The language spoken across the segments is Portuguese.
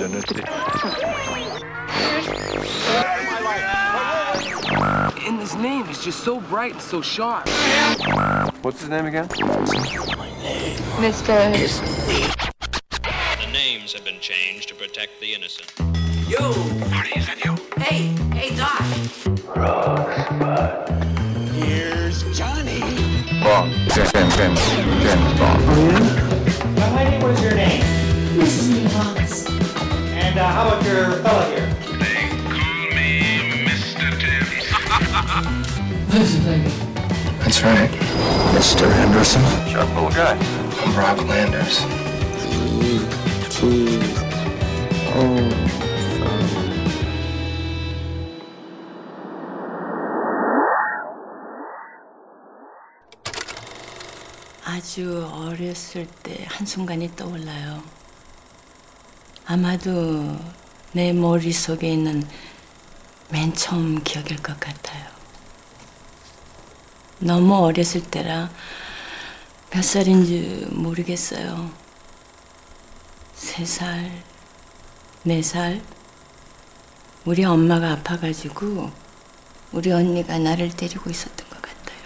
Trinity. And his name is just so bright and so sharp. What's his name again? Mr. The names have been changed to protect the innocent. Yo! Hey, hey, Doc. Bond. James, James, James, James Bond. Young lady, what is your name? Mrs. Lee Wallace. And uh, how about your fella here? That's right. Mr. Henderson. Sharp little guy. I'm Rob Landers. 아주 어렸을 때 한순간이 떠올라요. 아마도 내 머릿속에 있는 맨 처음 기억일 것 같아요. 너무 어렸을 때라 몇 살인지 모르겠어요. 세 살, 네 살. 우리 엄마가 아파가지고 우리 언니가 나를 데리고 있었던 것 같아요.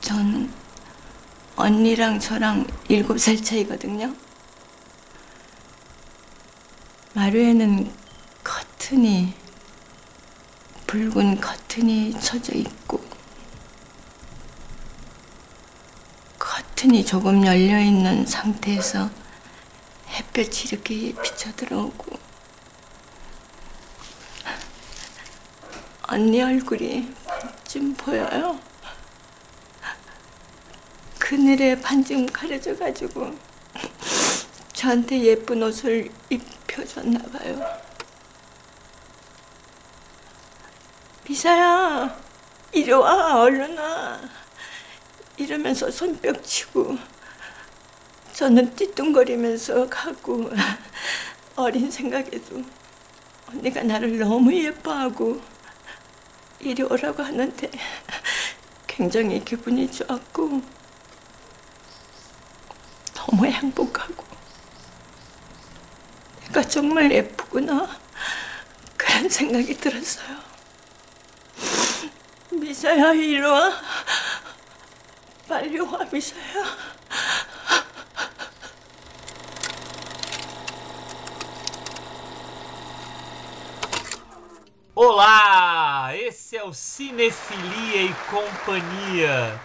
저는 언니랑 저랑 일곱 살 차이거든요. 마루에는 커튼이 붉은 커튼이 쳐져 있고 커튼이 조금 열려 있는 상태에서 햇볕이 이렇게 비쳐 들어오고 언니 얼굴이 좀 보여요. 그늘에 반쯤 가려져 가지고 저한테 예쁜 옷을 입 혀줬나 봐요. 미사야, 이리 와, 얼른 와. 이러면서 손뼉 치고 저는 띠뚱거리면서 가고 어린 생각에도 언니가 나를 너무 예뻐하고 이리 오라고 하는데 굉장히 기분이 좋았고 너무 행복하고 내가 정말 예쁘구나 그런 생각이 들었어요. 미사야 이리 와 빨리 와 미사야 Olá, esse é o Cinefilia e Companhia.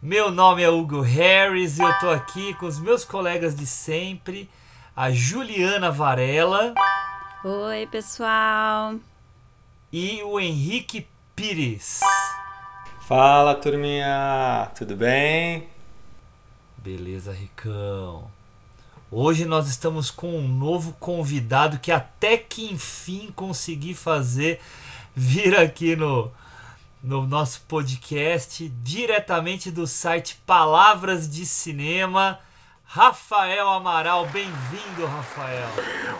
Meu nome é Hugo Harris e eu tô aqui com os meus colegas de sempre, a Juliana Varela Oi, pessoal. e o Henrique Pires. Fala turminha, tudo bem? Beleza, Ricão. Hoje nós estamos com um novo convidado que até que enfim consegui fazer vir aqui no, no nosso podcast, diretamente do site Palavras de Cinema. Rafael Amaral, bem-vindo, Rafael.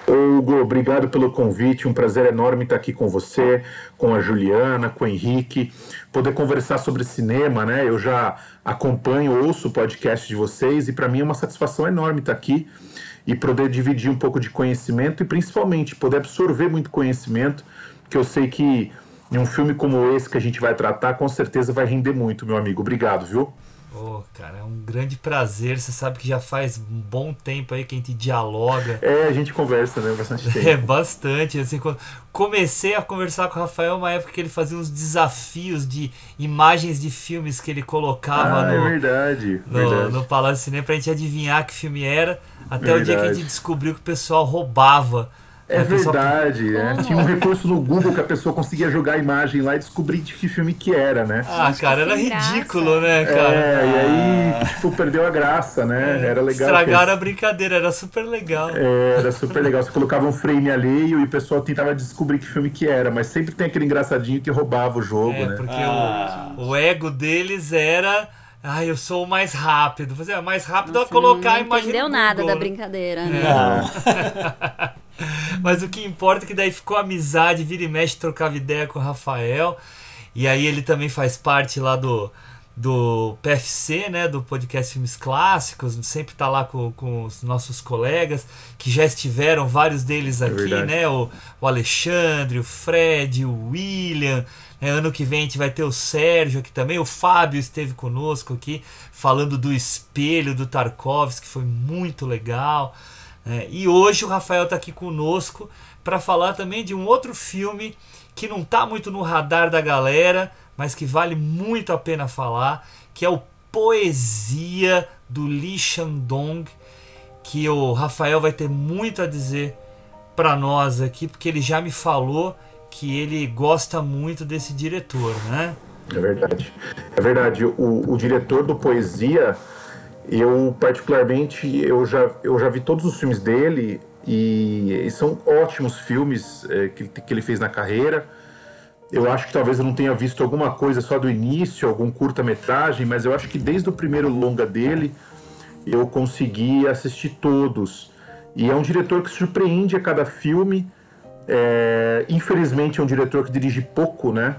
Hugo, obrigado pelo convite. Um prazer enorme estar aqui com você, com a Juliana, com o Henrique, poder conversar sobre cinema, né? Eu já acompanho, ouço o podcast de vocês e para mim é uma satisfação enorme estar aqui e poder dividir um pouco de conhecimento e principalmente poder absorver muito conhecimento, que eu sei que em um filme como esse que a gente vai tratar, com certeza vai render muito, meu amigo. Obrigado, viu? Ô, cara, é um grande prazer. Você sabe que já faz um bom tempo aí que a gente dialoga. É, a gente conversa, né? Bastante tempo. É, bastante. Assim, quando comecei a conversar com o Rafael, uma época que ele fazia uns desafios de imagens de filmes que ele colocava Ah, é no, verdade. no, verdade. no Palácio Cinema pra gente adivinhar que filme era. Até o dia que a Verdade. gente descobriu que o pessoal roubava. É pessoal- verdade, é. Como? Tinha um recurso no Google que a pessoa conseguia jogar a imagem lá e descobrir de que filme que era, né? Ah, Gente, cara, era sem graça. ridículo, né, cara? É, e aí, tipo, perdeu a graça, né? Era legal. Estragaram que a brincadeira, era super legal. É, era super legal. Você colocava um frame alheio e o pessoal tentava descobrir que filme que era, mas sempre tem aquele engraçadinho que roubava o jogo, É, né? porque Ah. o, o ego deles era. Ah, eu sou o mais rápido. Você é mais rápido Nossa, a colocar a não imagem. entendeu no nada Google, da né? brincadeira, né? Mas o que importa é que daí ficou amizade, vira e mexe, trocava ideia com o Rafael. E aí ele também faz parte lá do, do PFC, né, do podcast Filmes Clássicos, sempre tá lá com, com os nossos colegas, que já estiveram, vários deles É aqui, verdade. né, o, o Alexandre, o Fred, o William, né, ano que vem a gente vai ter o Sérgio aqui também, o Fábio esteve conosco aqui, falando do espelho do Tarkovsky, que foi muito legal, né, e hoje o Rafael tá aqui conosco para falar também de um outro filme que não tá muito no radar da galera, mas que vale muito a pena falar, que é o Poesia do Lee Shandong, que o Rafael vai ter muito a dizer para nós aqui, porque ele já me falou que ele gosta muito desse diretor, né? É verdade. É verdade. O, o diretor do Poesia, eu particularmente, eu já, eu já vi todos os filmes dele e, e são ótimos filmes é, que, que ele fez na carreira. Eu acho que talvez eu não tenha visto alguma coisa só do início, algum curta-metragem, mas eu acho que desde o primeiro longa dele eu consegui assistir todos. E é um diretor que surpreende a cada filme. É, infelizmente é um diretor que dirige pouco, né?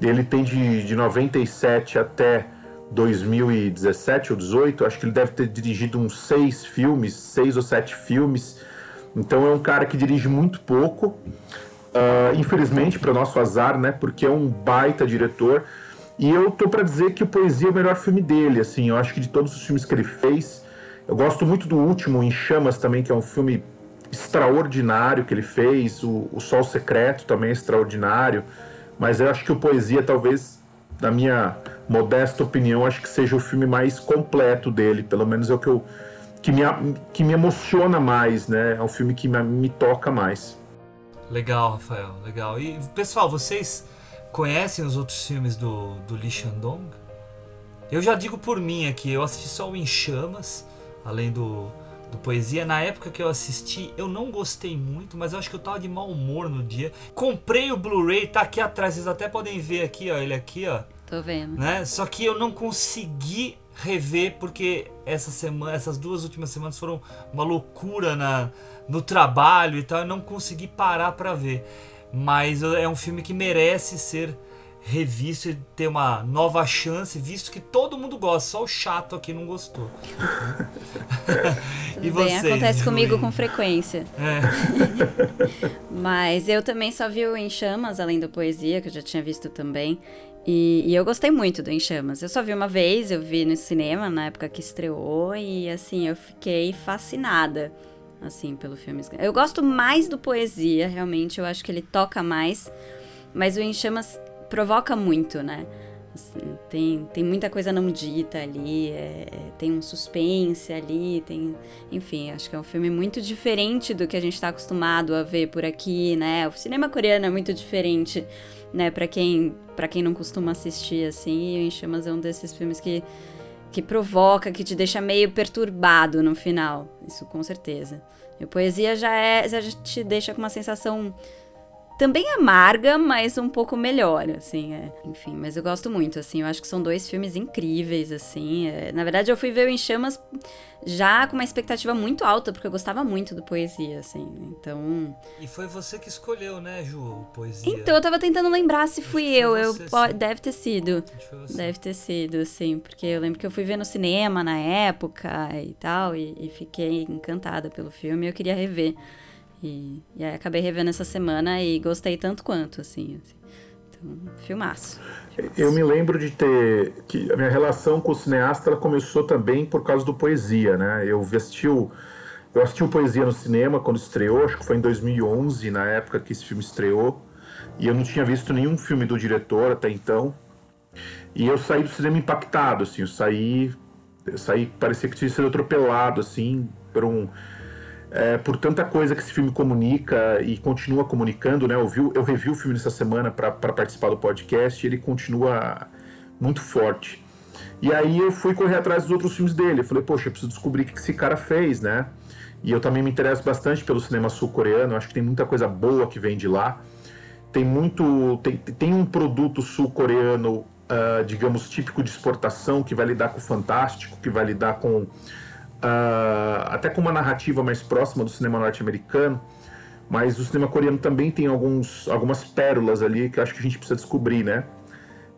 Ele tem de, de 97 até 2017 ou 18, acho que ele deve ter dirigido uns seis filmes, seis ou sete filmes. Então é um cara que dirige muito pouco. Uh, infelizmente, para nosso azar, né? Porque é um baita diretor. E eu tô para dizer que o Poesia é o melhor filme dele, assim. Eu acho que de todos os filmes que ele fez, eu gosto muito do último, Em Chamas, também, que é um filme extraordinário que ele fez. O, o Sol Secreto também é extraordinário. Mas eu acho que o Poesia, talvez, na minha modesta opinião, acho que seja o filme mais completo dele. Pelo menos é o que eu que me, que me emociona mais, né? É um filme que me, me toca mais. Legal, Rafael, legal. E pessoal, vocês conhecem os outros filmes do, do Lee Shandong? Eu já digo por mim aqui, eu assisti só o Em Chamas, além do, do Poesia. Na época que eu assisti, eu não gostei muito, mas eu acho que eu tava de mau humor no dia. Comprei o Blu-ray, tá aqui atrás, vocês até podem ver aqui, ó, ele aqui, ó. Tô vendo. Né? Só que eu não consegui rever porque essa semana, essas duas últimas semanas foram uma loucura na, no trabalho e tal, eu não consegui parar para ver. Mas é um filme que merece ser revisto e ter uma nova chance, visto que todo mundo gosta, só o chato aqui não gostou. e Bem, acontece comigo com frequência. É. Mas eu também só vi o Em Chamas, além da poesia, que eu já tinha visto também. E, e, eu gostei muito do Em Chamas. Eu só vi uma vez, eu vi no cinema na época que estreou e assim, eu fiquei fascinada assim pelo filme. Eu gosto mais do Poesia, realmente, eu acho que ele toca mais, mas o Em Chamas provoca muito, né? Assim, tem, tem muita coisa não dita ali, é, tem um suspense ali, tem. Enfim, acho que é um filme muito diferente do que a gente está acostumado a ver por aqui, né? O cinema coreano é muito diferente né, para quem quem não costuma assistir assim, o Em Chamas é um desses filmes que que provoca, que te deixa meio perturbado no final, isso com certeza. E a poesia já é, já te deixa com uma sensação também amarga, mas um pouco melhor, assim, é. enfim, mas eu gosto muito, assim, eu acho que são dois filmes incríveis, assim, é. na verdade eu fui ver o Em Chamas já com uma expectativa muito alta, porque eu gostava muito do Poesia, assim, então... E foi você que escolheu, né, Ju, Poesia? Então, eu tava tentando lembrar se fui eu, eu, você, deve ter sido, deve ter sido, assim, porque eu lembro que eu fui ver no cinema na época e tal, e, e fiquei encantada pelo filme, e eu queria rever. E, e aí acabei revendo essa semana e gostei tanto quanto, assim. assim. Então, filmaço. Eu me lembro de ter. que a minha relação com o cineasta ela começou também por causa do poesia, né? Eu assisti o, eu assisti o Poesia no cinema quando estreou, acho que foi em 2011, na época que esse filme estreou. E eu não tinha visto nenhum filme do diretor até então. E eu saí do cinema impactado, assim. Eu saí. Eu saí, parecia que tinha sido atropelado, assim, por um é, por tanta coisa que esse filme comunica e continua comunicando, né? Eu, vi, eu revi o filme nessa semana para participar do podcast e ele continua muito forte. E aí eu fui correr atrás dos outros filmes dele. Eu falei, poxa, eu preciso descobrir o que esse cara fez, né? E eu também me interesso bastante pelo cinema sul-coreano. Acho que tem muita coisa boa que vem de lá. Tem muito. Tem, tem um produto sul-coreano, uh, digamos, típico de exportação, que vai lidar com o fantástico, que vai lidar com Uh, até com uma narrativa mais próxima do cinema norte-americano, mas o cinema coreano também tem alguns, algumas pérolas ali que acho que a gente precisa descobrir, né?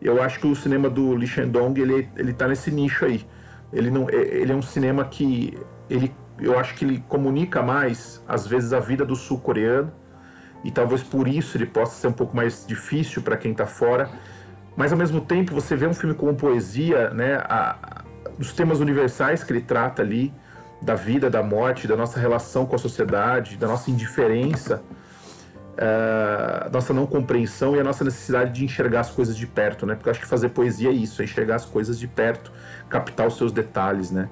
Eu acho que o cinema do Lee Shandong, ele, ele tá nesse nicho aí. Ele, não, ele é um cinema que, ele, eu acho que ele comunica mais, às vezes, a vida do sul-coreano, e talvez por isso ele possa ser um pouco mais difícil para quem está fora. Mas, ao mesmo tempo, você vê um filme como Poesia, né, a, a, os temas universais que ele trata ali, da vida, da morte, da nossa relação com a sociedade, da nossa indiferença, uh, nossa não compreensão e a nossa necessidade de enxergar as coisas de perto, né? Porque eu acho que fazer poesia é isso, é enxergar as coisas de perto, captar os seus detalhes, né?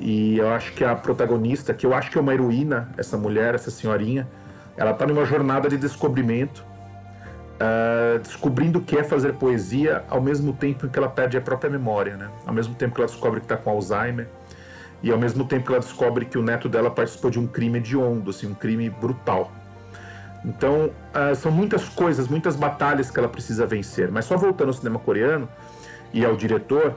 E eu acho que a protagonista, que eu acho que é uma heroína, essa mulher, essa senhorinha, ela está numa jornada de descobrimento, uh, descobrindo o que é fazer poesia, ao mesmo tempo que ela perde a própria memória, né? Ao mesmo tempo que ela descobre que está com Alzheimer, e ao mesmo tempo que ela descobre que o neto dela participou de um crime hediondo, assim, um crime brutal. Então, uh, são muitas coisas, muitas batalhas que ela precisa vencer. Mas só voltando ao cinema coreano e ao diretor,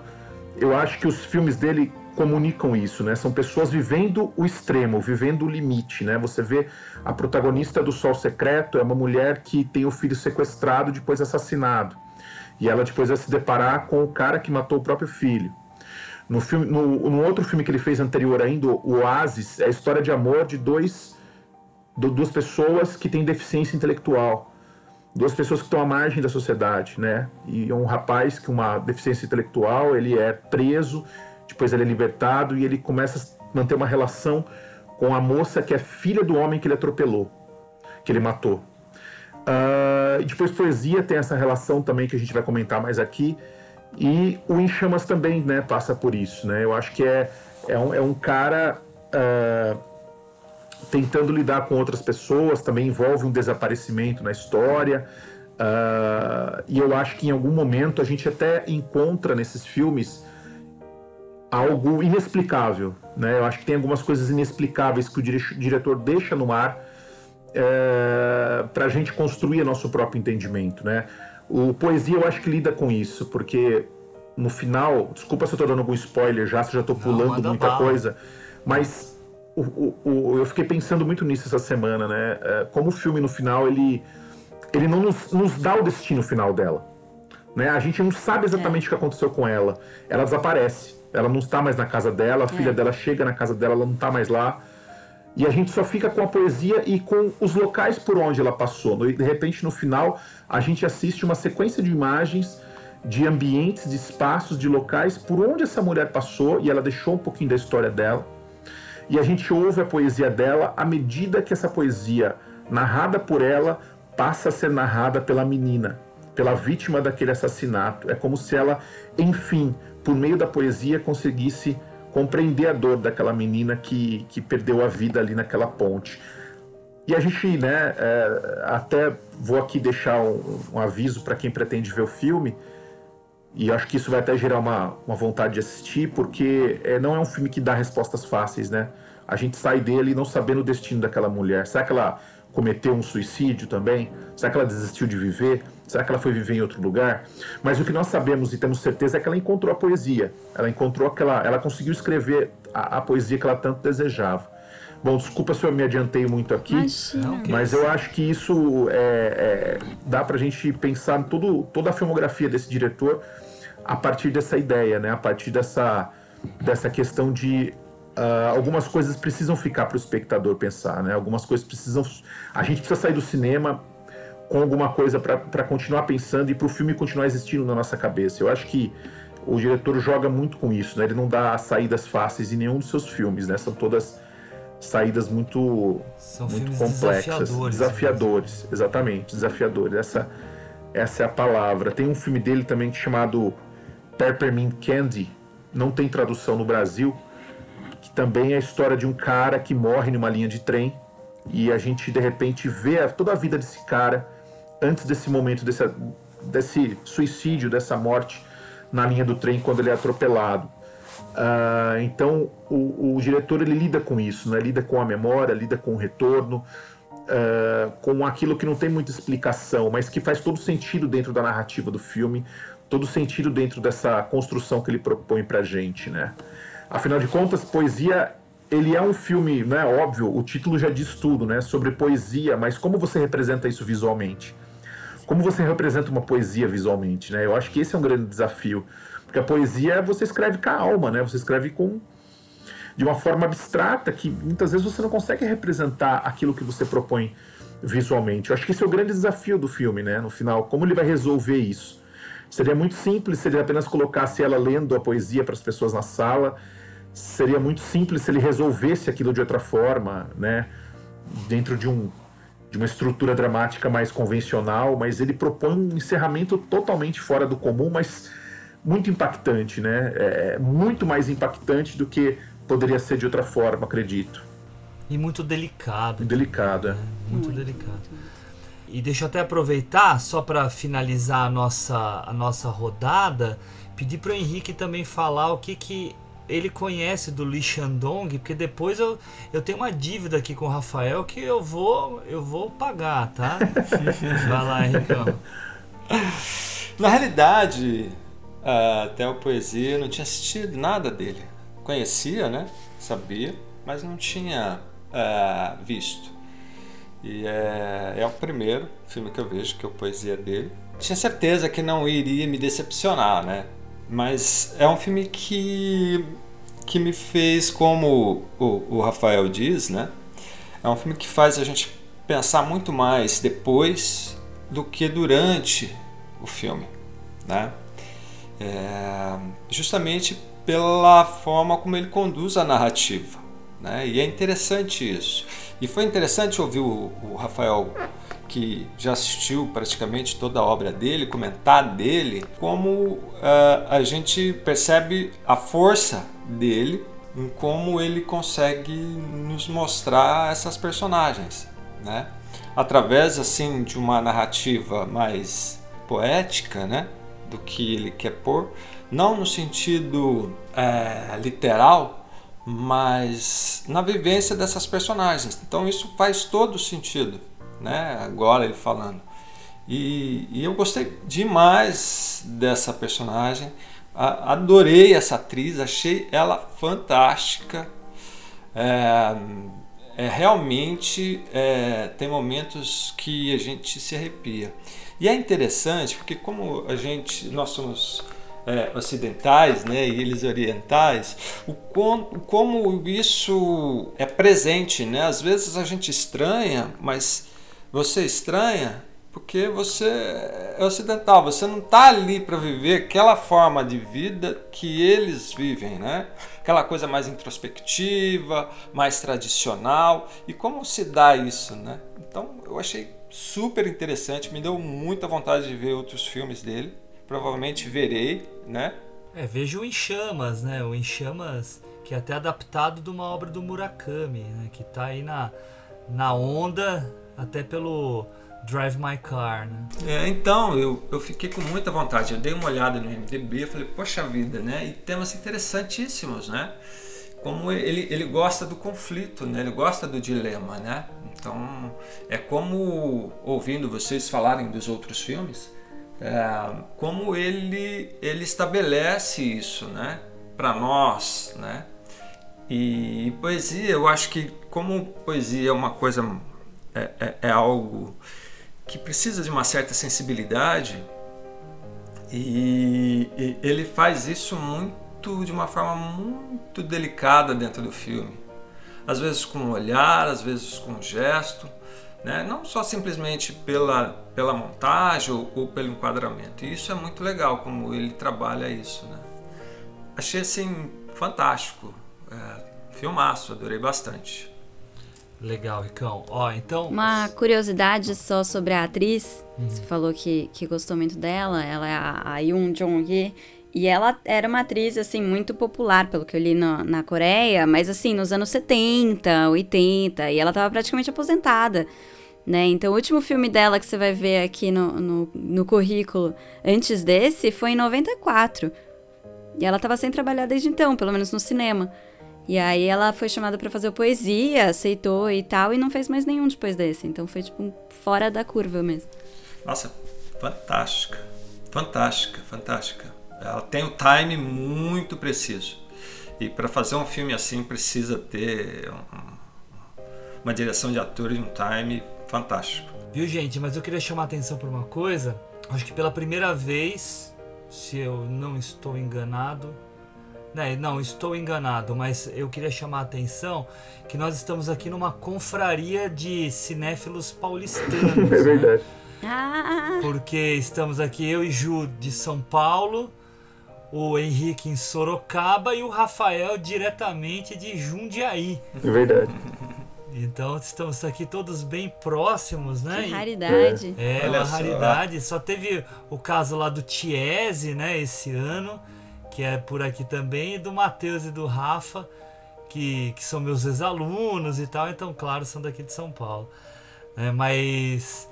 eu acho que os filmes dele comunicam isso, né? São pessoas vivendo o extremo, vivendo o limite, né? Você vê a protagonista do Sol Secreto é uma mulher que tem o filho sequestrado depois assassinado. E ela depois vai se deparar com o cara que matou o próprio filho. No, filme, no, no outro filme que ele fez anterior ainda, o Oasis, é a história de amor de dois do, duas pessoas que têm deficiência intelectual, duas pessoas que estão à margem da sociedade, né? E um rapaz que uma deficiência intelectual, ele é preso, depois ele é libertado e ele começa a manter uma relação com a moça que é filha do homem que ele atropelou, que ele matou. Uh, e depois poesia tem essa relação também que a gente vai comentar mais aqui. E o Em Chamas também né, passa por isso. Né? Eu acho que é, é, um, é um cara uh, tentando lidar com outras pessoas, também envolve um desaparecimento na história. Uh, e eu acho que em algum momento a gente até encontra nesses filmes algo inexplicável. Né? Eu acho que tem algumas coisas inexplicáveis que o dire diretor deixa no ar é, para a gente construir nosso próprio entendimento. Né? O Poesia eu acho que lida com isso, porque no final, desculpa se eu estou dando algum spoiler já, se eu já estou pulando Não, muita coisa, mas o, o, o, eu fiquei pensando muito nisso essa semana, né? É, como o filme no final ele, ele não nos, nos, dá o destino final dela. Né? A gente não sabe exatamente é. o que aconteceu com ela. Ela desaparece. Ela não está mais na casa dela, a é. filha dela chega na casa dela, ela não está mais lá. E a gente só fica com a poesia e com os locais por onde ela passou. De repente, no final, a gente assiste uma sequência de imagens de ambientes, de espaços, de locais por onde essa mulher passou e ela deixou um pouquinho da história dela e a gente ouve a poesia dela à medida que essa poesia, narrada por ela, passa a ser narrada pela menina, pela vítima daquele assassinato. É como se ela, enfim, por meio da poesia, conseguisse compreender a dor daquela menina que, que perdeu a vida ali naquela ponte. E a gente, né, é, até vou aqui deixar um, um aviso para quem pretende ver o filme e acho que isso vai até gerar uma, uma vontade de assistir, porque é, não é um filme que dá respostas fáceis, né? A gente sai dele não sabendo o destino daquela mulher. Será que ela cometeu um suicídio também? Será que ela desistiu de viver? Será que ela foi viver em outro lugar? Mas o que nós sabemos e temos certeza é que ela encontrou a poesia. Ela encontrou aquela. Ela conseguiu escrever a, a poesia que ela tanto desejava. Bom, desculpa se eu me adiantei muito aqui, Imagina. mas eu acho que isso é, é, dá pra gente pensar em todo, toda a filmografia desse diretor a partir dessa ideia, né? A partir dessa, dessa questão de uh, algumas coisas precisam ficar para o espectador pensar, né? Algumas coisas precisam, a gente precisa sair do cinema com alguma coisa para continuar pensando e para o filme continuar existindo na nossa cabeça. Eu acho que o diretor joga muito com isso, né? Ele não dá saídas fáceis em nenhum dos seus filmes, né? São todas saídas muito, São muito complexas, desafiadores, desafiadores né? exatamente, desafiadores. Essa, essa é a palavra. Tem um filme dele também chamado Peppermint Candy, não tem tradução no Brasil, também a história de um cara que morre numa linha de trem e a gente de repente vê toda a vida desse cara antes desse momento, desse, desse suicídio, dessa morte na linha do trem quando ele é atropelado. Uh, então o, o, diretor ele lida com isso, né? lida com a memória, lida com o retorno, uh, com aquilo que não tem muita explicação, mas que faz todo sentido dentro da narrativa do filme, todo sentido dentro dessa construção que ele propõe pra gente, né? Afinal de contas, poesia, ele é um filme, né, óbvio, o título já diz tudo, né, sobre poesia, mas como você representa isso visualmente? como você representa uma poesia visualmente, né? Eu acho que esse é um grande desafio, porque a poesia você escreve com a alma, né? Você escreve com de uma forma abstrata que muitas vezes você não consegue representar aquilo que você propõe visualmente. Eu acho que esse é o grande desafio do filme, né? No final, como ele vai resolver isso? Seria muito simples se ele apenas colocasse ela lendo a poesia para as pessoas na sala. Seria muito simples se ele resolvesse aquilo de outra forma, né? Dentro de um de uma estrutura dramática mais convencional, mas ele propõe um encerramento totalmente fora do comum, mas muito impactante, né? É muito mais impactante do que poderia ser de outra forma, acredito. E muito delicado. Delicado, é. Né? Muito, muito, delicado. E deixa eu até aproveitar, só para finalizar a nossa, a nossa rodada, pedir para o Henrique também falar o que, que ele conhece do Li Shandong, porque depois eu, eu tenho uma dívida aqui com o Rafael que eu vou eu vou pagar, tá? Vai lá, Henrique. Na realidade, até o Poesia eu não tinha assistido nada dele. Conhecia, né? Sabia, mas não tinha uh, visto. E é, é o primeiro filme que eu vejo, que é o Poesia dele. Tinha certeza que não iria me decepcionar, né? Mas é um filme que, que me fez, como o, o Rafael diz, né? É um filme que faz a gente pensar muito mais depois do que durante o filme, né? É, justamente pela forma como ele conduz a narrativa, né? E é interessante isso. E foi interessante ouvir o, o Rafael que já assistiu praticamente toda a obra dele, comentar dele, como uh, a gente percebe a força dele em como ele consegue nos mostrar essas personagens, né? Através assim de uma narrativa mais poética, né? Do que ele quer pôr, não no sentido é, literal, mas na vivência dessas personagens. Então isso faz todo sentido, né? Agora ele falando. E, e eu gostei demais dessa personagem, a, adorei essa atriz, achei ela fantástica. É, é realmente é, tem momentos que a gente se arrepia. E é interessante porque como a gente, nós somos é, ocidentais né, e eles orientais, o, com, como isso é presente. Né? Às vezes a gente estranha, mas você estranha porque você é ocidental, você não está ali para viver aquela forma de vida que eles vivem, né? Aquela coisa mais introspectiva, mais tradicional. E como se dá isso, né? Então eu achei super interessante, me deu muita vontade de ver outros filmes dele. Provavelmente verei, né? É, vejo o Em Chamas, né? O Em Chamas, que é até adaptado de uma obra do Murakami, né? Que tá aí na, na onda até pelo Drive My Car, né? É, então, eu, eu fiquei com muita vontade. Eu dei uma olhada no MDB e falei, poxa vida, né? E temas interessantíssimos, né? Como ele, ele gosta do conflito, né? Ele gosta do dilema, né? Então, é como, ouvindo vocês falarem dos outros filmes, é, como ele, ele estabelece isso, né? Para nós, né? E, poesia, eu acho que como poesia é uma coisa é, é, é algo que precisa de uma certa sensibilidade e, e, ele faz isso muito de uma forma muito delicada dentro do filme às vezes com um olhar às vezes com um gesto né? não só simplesmente pela, pela montagem ou, ou pelo enquadramento e isso é muito legal como ele trabalha isso né? achei assim fantástico é, filmaço adorei bastante Legal, Ricão. Ó, então. Uma curiosidade só sobre a atriz. Uhum. Você falou que, que gostou muito dela. Ela é a, a Yoon Jong-hee. E ela era uma atriz, assim, muito popular, pelo que eu li no, na Coreia, mas, assim, nos anos 70, 80, e ela tava praticamente aposentada, né? Então, o último filme dela que você vai ver aqui no, no, no currículo antes desse foi em 94. E ela tava sem trabalhar desde então, pelo menos no cinema. E aí ela foi chamada para fazer poesia, aceitou e tal, e não fez mais nenhum depois desse. Então foi tipo fora da curva mesmo. Nossa, fantástica. Fantástica, fantástica. Ela tem o time muito preciso. E para fazer um filme assim precisa ter um, uma direção de ator e um time fantástico. Viu, gente? Mas eu queria chamar a atenção para uma coisa. Acho que pela primeira vez, se eu não estou enganado, não, estou enganado, mas eu queria chamar a atenção que nós estamos aqui numa confraria de cinéfilos paulistanos. é verdade. Né? Ah. Porque estamos aqui eu e Ju de São Paulo, o Henrique em Sorocaba e o Rafael diretamente de Jundiaí. É verdade. Então estamos aqui todos bem próximos, né? Que raridade. É, é uma raridade. Só teve o caso lá do Tiese, né, esse ano, que é por aqui também, e do Matheus e do Rafa, que, que são meus ex-alunos e tal, então, claro, são daqui de São Paulo. É, mas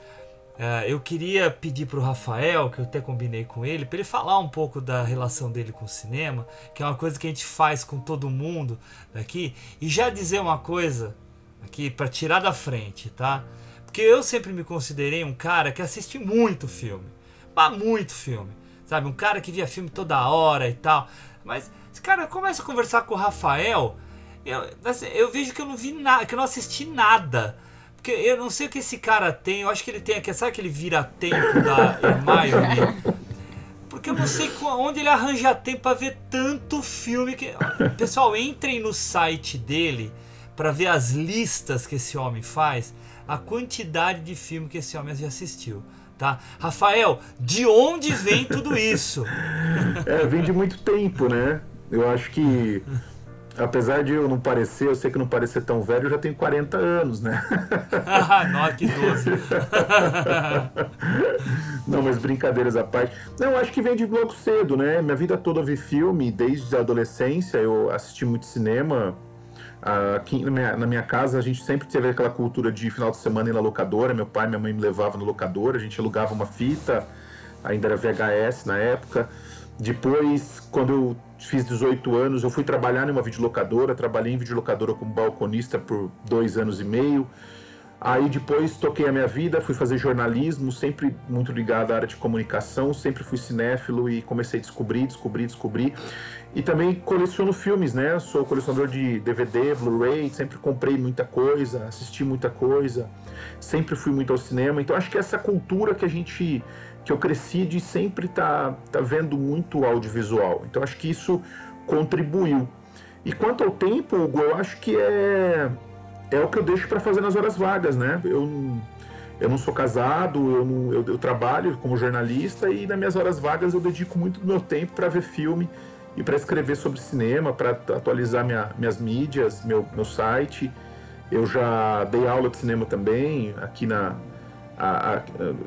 é, eu queria pedir para o Rafael, que eu até combinei com ele, para ele falar um pouco da relação dele com o cinema, que é uma coisa que a gente faz com todo mundo daqui, e já dizer uma coisa aqui para tirar da frente, tá? Porque eu sempre me considerei um cara que assiste muito filme, mas muito filme, sabe? Um cara que via filme toda hora e tal. Mas, cara, começa a conversar com o Rafael, eu, assim, eu vejo que eu não vi nada, que eu não assisti nada. Porque eu não sei o que esse cara tem, eu acho que ele tem aqui, sabe aquele vira-tempo da Hermione? Porque eu não sei onde ele arranja tempo para ver tanto filme que. Pessoal, entrem no site dele para ver as listas que esse homem faz, a quantidade de filme que esse homem já assistiu. Tá? Rafael, de onde vem tudo isso? É, vem de muito tempo, né? Eu acho que, apesar de eu não parecer, eu sei que não parecer tão velho, eu já tenho 40 anos, né? ah, nossa, que 12. não, mas brincadeiras à parte. Não, eu acho que vem de logo cedo, né? Minha vida toda eu vi filme, desde a adolescência eu assisti muito cinema. Aqui na minha, na minha, casa a gente sempre teve aquela cultura de final de semana ir na locadora. Meu pai e minha mãe me levavam na locadora, a gente alugava uma fita, ainda era VHS na época. Depois, quando eu fiz 18 anos, eu fui trabalhar numa videolocadora, trabalhei em videolocadora como balconista por dois anos e meio. Aí depois toquei a minha vida, fui fazer jornalismo, sempre muito ligado à área de comunicação, sempre fui cinéfilo e comecei a descobrir, descobrir, descobrir. E também coleciono filmes, né? Sou colecionador de DVD, Blu-ray, sempre comprei muita coisa, assisti muita coisa, sempre fui muito ao cinema. Então acho que essa cultura que a gente que eu cresci de sempre tá tá vendo muito audiovisual. Então acho que isso contribuiu. E quanto ao tempo, Hugo, eu acho que é é o que eu deixo para fazer nas horas vagas, né? Eu eu não sou casado, eu, não, eu, eu trabalho como jornalista e nas minhas horas vagas eu dedico muito do meu tempo para ver filme e para escrever sobre cinema, para atualizar minha, minhas mídias, meu, meu site. Eu já dei aula de cinema também, aqui na. A, a,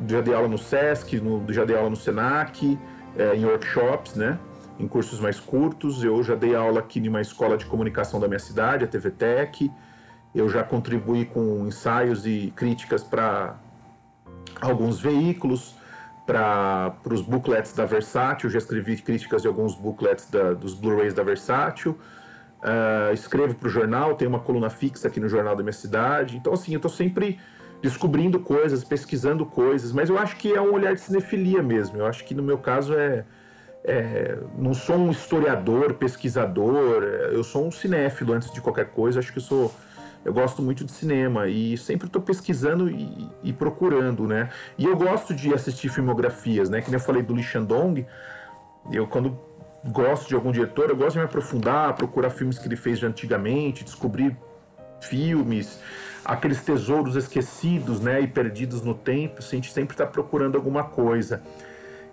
já dei aula no SESC, no, já dei aula no SENAC, é, em workshops, né? Em cursos mais curtos. Eu já dei aula aqui em uma escola de comunicação da minha cidade, a TVTEC. Eu já contribuí com ensaios e críticas para alguns veículos para os booklets da Versátil, já escrevi críticas de alguns booklets da, dos Blu-rays da Versátil. Uh, escrevo para o jornal, tenho uma coluna fixa aqui no jornal da minha cidade. Então, assim, eu estou sempre descobrindo coisas, pesquisando coisas, mas eu acho que é um olhar de cinefilia mesmo. Eu acho que no meu caso é. é não sou um historiador, pesquisador, eu sou um cinéfilo antes de qualquer coisa. Acho que eu sou eu gosto muito de cinema e sempre estou pesquisando e, e, procurando, né? E eu gosto de assistir filmografias, né? Que nem eu falei do Lee Shandong, eu quando gosto de algum diretor, eu gosto de me aprofundar, procurar filmes que ele fez de antigamente, descobrir filmes, aqueles tesouros esquecidos, né? E perdidos no tempo, a gente sempre está procurando alguma coisa.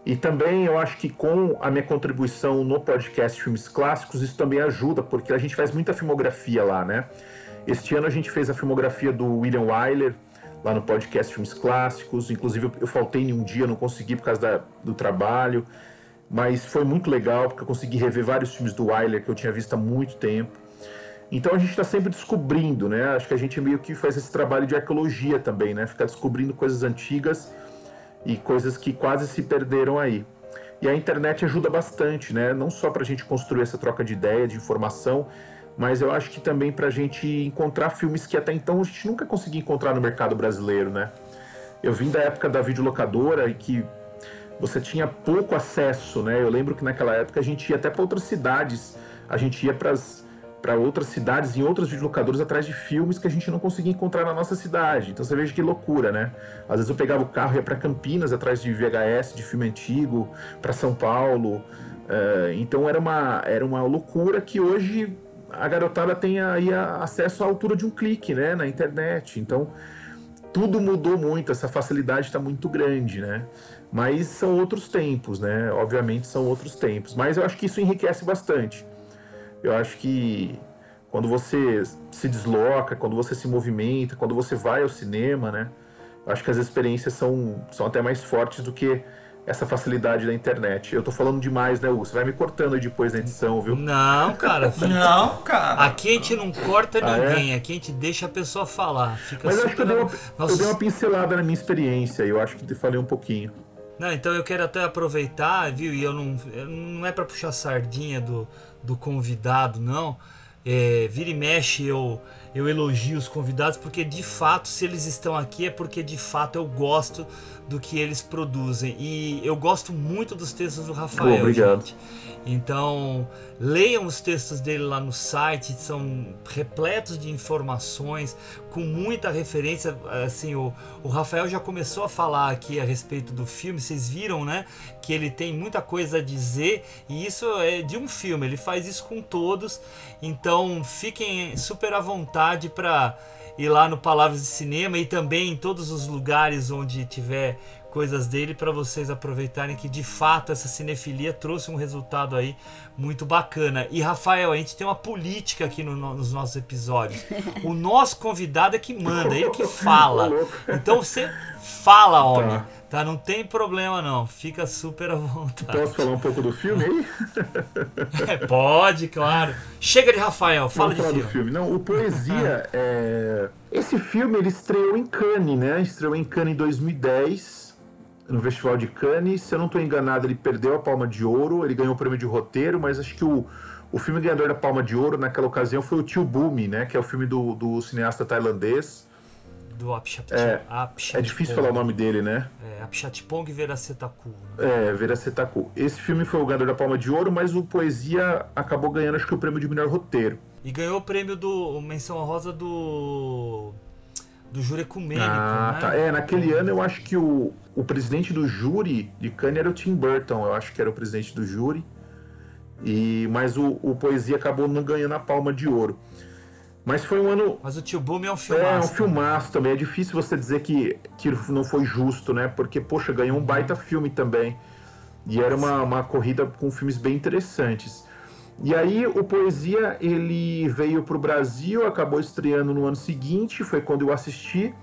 E também eu acho que com a minha contribuição no podcast Filmes Clássicos, isso também ajuda, porque a gente faz muita filmografia lá, né? Este ano a gente fez a filmografia do William Wyler, lá no podcast Filmes Clássicos. Inclusive eu faltei em um dia, não consegui por causa da, do trabalho. Mas foi muito legal, porque eu consegui rever vários filmes do Wyler que eu tinha visto há muito tempo. Então a gente está sempre descobrindo, né? Acho que a gente meio que faz esse trabalho de arqueologia também, né? Ficar descobrindo coisas antigas e coisas que quase se perderam aí. E a internet ajuda bastante, né? Não só para a gente construir essa troca de ideia, de informação, mas eu acho que também para a gente encontrar filmes que até então a gente nunca conseguia encontrar no mercado brasileiro, né? Eu vim da época da videolocadora e que você tinha pouco acesso, né? Eu lembro que naquela época a gente ia até para outras cidades, a gente ia para outras cidades, em outros videolocadores, atrás de filmes que a gente não conseguia encontrar na nossa cidade. Então você veja que loucura, né? Às vezes eu pegava o carro e ia para Campinas atrás de VHS, de filme antigo, para São Paulo. Uh, então era uma, era uma loucura que hoje a garotada tem aí acesso à altura de um clique, né? Na internet. Então tudo mudou muito, essa facilidade está muito grande, né? Mas são outros tempos, né? Obviamente são outros tempos. Mas eu acho que isso enriquece bastante. Eu acho que quando você se desloca, quando você se movimenta, quando você vai ao cinema, né? Eu acho que as experiências são, são até mais fortes do que essa facilidade da internet. Eu tô falando demais, né, Hugo? Você vai me cortando aí depois na edição, viu? Não, cara. não, cara. Aqui a gente não corta ah, ninguém, é? aqui a gente deixa a pessoa falar. Fica Mas acho que eu dei, uma, Nossa... eu dei uma pincelada na minha experiência, eu acho que falei um pouquinho. Não, então eu quero até aproveitar, viu? E eu não, não é para puxar sardinha do, do convidado, não. É, vira e mexe eu, eu elogio os convidados, porque de fato, se eles estão aqui, é porque de fato eu gosto do que eles produzem. E eu gosto muito dos textos do Rafael. Obrigado. Gente. Então, leiam os textos dele lá no site, são repletos de informações, com muita referência. Assim, o, o Rafael já começou a falar aqui a respeito do filme, vocês viram, né? Que ele tem muita coisa a dizer, e isso é de um filme, ele faz isso com todos. Então, fiquem super à vontade para ir lá no Palavras de Cinema e também em todos os lugares onde tiver coisas dele para vocês aproveitarem que de fato essa cinefilia trouxe um resultado aí muito bacana. E Rafael, a gente tem uma política aqui no, nos nossos episódios. O nosso convidado é que manda, ele que fala. Então você fala, homem. Tá. Tá, não tem problema não, fica super à vontade. Posso falar um pouco do filme aí? É, pode, claro. Chega de Rafael, fala de filme. filme. Não, o Poesia, é... esse filme ele estreou em Cannes, né? Estreou em Cannes em 2010, no Festival de Cannes. Se eu não estou enganado, ele perdeu a Palma de Ouro, ele ganhou o prêmio de roteiro, mas acho que o, o filme ganhador da Palma de Ouro naquela ocasião foi o Tio Bumi, né? Que é o filme do, do cineasta tailandês do Apchat, é, é difícil falar o nome dele, né? É, Apchatpong Veracetaku. Né? É, Veracetaku. Esse filme foi o ganhador da Palma de Ouro, mas o Poesia acabou ganhando, acho que o prêmio de melhor roteiro. E ganhou o prêmio do menção rosa do do júri ecumênico, ah, né? Tá. É, naquele ano eu acho que o, o presidente do júri de Cannes era o Tim Burton, eu acho que era o presidente do júri. E mas o, o Poesia acabou não ganhando a Palma de Ouro. Mas foi um ano. Mas o Tio Boom é um filmaço. É, um filmaço também. É difícil você dizer que, que não foi justo, né? Porque, poxa, ganhou um baita filme também. E era uma, uma corrida com filmes bem interessantes. E aí o Poesia ele veio para o Brasil, acabou estreando no ano seguinte, foi quando eu assisti,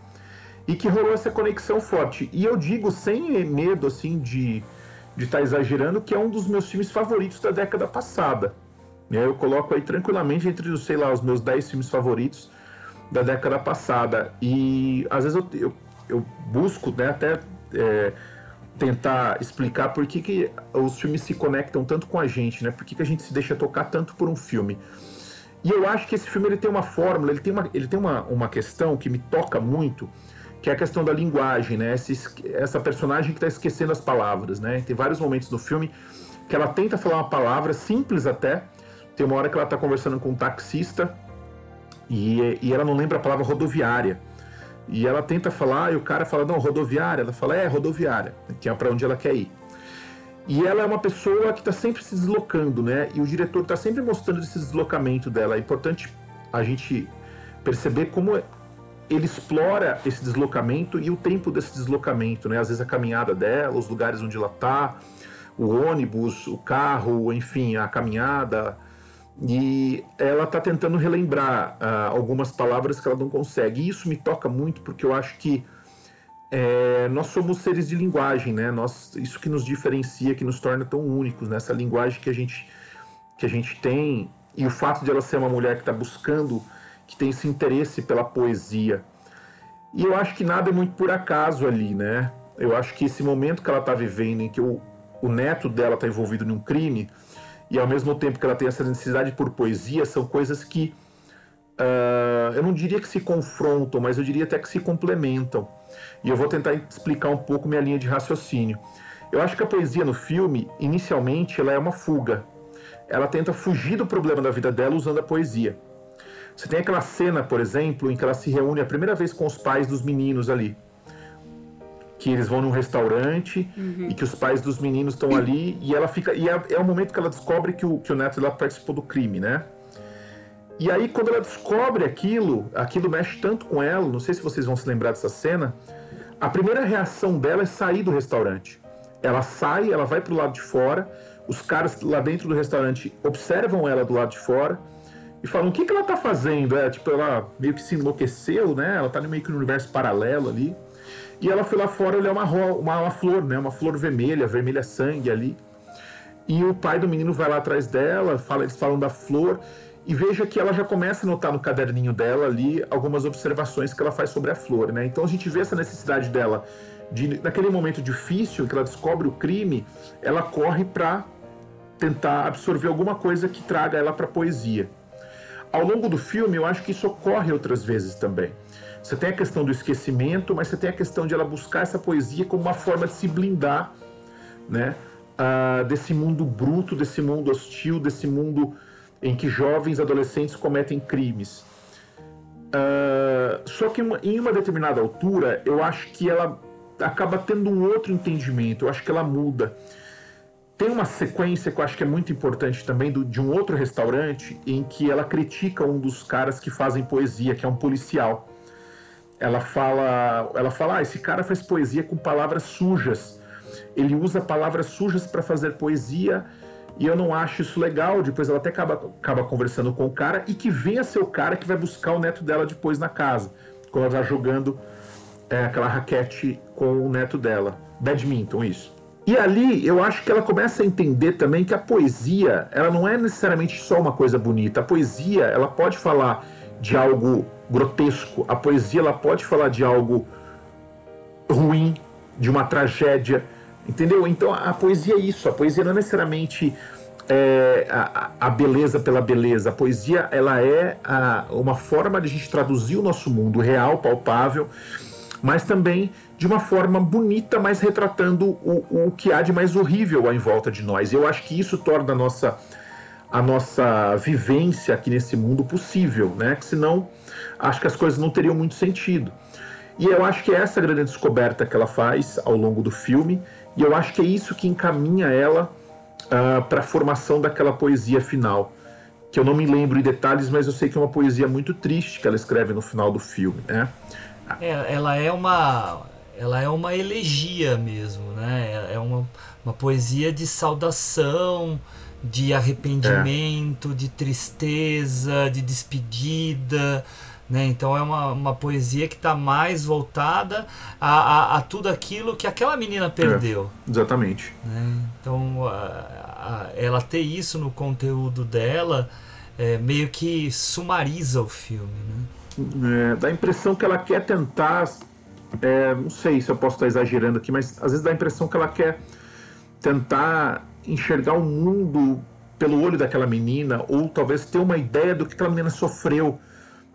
e que rolou essa conexão forte. E eu digo sem medo assim de de estar tá exagerando que é um dos meus filmes favoritos da década passada. Eu coloco aí tranquilamente entre, sei lá, os meus 10 filmes favoritos da década passada. E às vezes eu, eu, eu busco né, até é, tentar explicar por que, que os filmes se conectam tanto com a gente, né? Por que, que a gente se deixa tocar tanto por um filme. E eu acho que esse filme ele tem uma fórmula, ele tem uma, ele tem uma, uma questão que me toca muito, que é a questão da linguagem, né? Essa, essa personagem que está esquecendo as palavras, né? Tem vários momentos do filme que ela tenta falar uma palavra simples até, tem uma hora que ela está conversando com um taxista e, e ela não lembra a palavra rodoviária. E ela tenta falar e o cara fala, não, rodoviária. Ela fala, é, rodoviária, que é para onde ela quer ir. E ela é uma pessoa que está sempre se deslocando, né? E o diretor está sempre mostrando esse deslocamento dela. É importante a gente perceber como ele explora esse deslocamento e o tempo desse deslocamento, né? Às vezes a caminhada dela, os lugares onde ela está, o ônibus, o carro, enfim, a caminhada, e ela está tentando relembrar uh, algumas palavras que ela não consegue. E isso me toca muito porque eu acho que é, nós somos seres de linguagem, né? Nós, isso que nos diferencia, que nos torna tão únicos, né? Essa linguagem que a gente, que a gente tem e o fato de ela ser uma mulher que está buscando, que tem esse interesse pela poesia. E eu acho que nada é muito por acaso ali, né? Eu acho que esse momento que ela está vivendo, em que o, o neto dela está envolvido num crime, e ao mesmo tempo que ela tem essa necessidade por poesia, são coisas que uh, eu não diria que se confrontam, mas eu diria até que se complementam. E eu vou tentar explicar um pouco minha linha de raciocínio. Eu acho que a poesia no filme, inicialmente, ela é uma fuga. ela tenta fugir do problema da vida dela usando a poesia. Você tem aquela cena, por exemplo, em que ela se reúne a primeira vez com os pais dos meninos ali. Que eles vão num restaurante Uhum. e que os pais dos meninos estão ali e ela fica. E é, é o momento que ela descobre que o, que o neto dela participou do crime, né? E aí, quando ela descobre aquilo, aquilo mexe tanto com ela, não sei se vocês vão se lembrar dessa cena, a primeira reação dela é sair do restaurante. Ela sai, ela vai pro lado de fora, os caras lá dentro do restaurante observam ela do lado de fora e falam: o que, que ela tá fazendo? É, tipo, ela meio que se enlouqueceu, né? Ela tá meio que no universo paralelo ali. E ela foi lá fora olhar uma, uma, uma flor, né? Uma flor vermelha, vermelha sangue ali. E o pai do menino vai lá atrás dela, fala, eles falam da flor, e veja que ela já começa a notar no caderninho dela ali algumas observações que ela faz sobre a flor, né? Então a gente vê essa necessidade dela de, naquele momento difícil que ela descobre o crime, ela corre para tentar absorver alguma coisa que traga ela para poesia. Ao longo do filme, eu acho que isso ocorre outras vezes também. Você tem a questão do esquecimento, mas você tem a questão de ela buscar essa poesia como uma forma de se blindar, né? ah, desse mundo bruto, desse mundo hostil, desse mundo em que jovens adolescentes cometem crimes. Ah, só que em uma determinada altura, eu acho que ela acaba tendo um outro entendimento, eu acho que ela muda. Tem uma sequência que eu acho que é muito importante também do- de um outro restaurante em que ela critica um dos caras que fazem poesia, que é um policial. Ela fala, ela fala, ah, esse cara faz poesia com palavras sujas. Ele usa palavras sujas para fazer poesia e eu não acho isso legal. Depois ela até acaba, acaba conversando com o cara e que venha ser o cara que vai buscar o neto dela depois na casa, quando ela tá jogando é, aquela raquete com o neto dela, badminton, isso. E ali eu acho que ela começa a entender também que a poesia, ela não é necessariamente só uma coisa bonita. A poesia, ela pode falar de algo grotesco. A poesia, ela pode falar de algo ruim, de uma tragédia, entendeu? Então a poesia é isso. A poesia não é necessariamente é, a, a beleza pela beleza. A poesia, ela é a- uma forma de a gente traduzir o nosso mundo real, palpável, mas também de uma forma bonita, mas retratando o, o que há de mais horrível em volta de nós. Eu acho que isso torna a nossa, a nossa vivência aqui nesse mundo possível, né? Que senão acho que as coisas não teriam muito sentido. E eu acho que é essa grande descoberta que ela faz ao longo do filme, e eu acho que é isso que encaminha ela para a formação daquela poesia final. Que eu não me lembro em detalhes, mas eu sei que é uma poesia muito triste que ela escreve no final do filme, né? É, ela é uma ela é uma elegia mesmo, né? É uma, uma poesia de saudação, de arrependimento, de tristeza, de despedida, né? Então é uma, uma poesia que está mais voltada a, a, a tudo aquilo que aquela menina perdeu. É, exatamente. né? Então, a- a- ela ter isso no conteúdo dela é, meio que sumariza o filme, né? É, dá a impressão que ela quer tentar. é, não sei se eu posso estar exagerando aqui, mas às vezes dá a impressão que ela quer tentar enxergar o mundo pelo olho daquela menina, ou talvez ter uma ideia do que aquela menina sofreu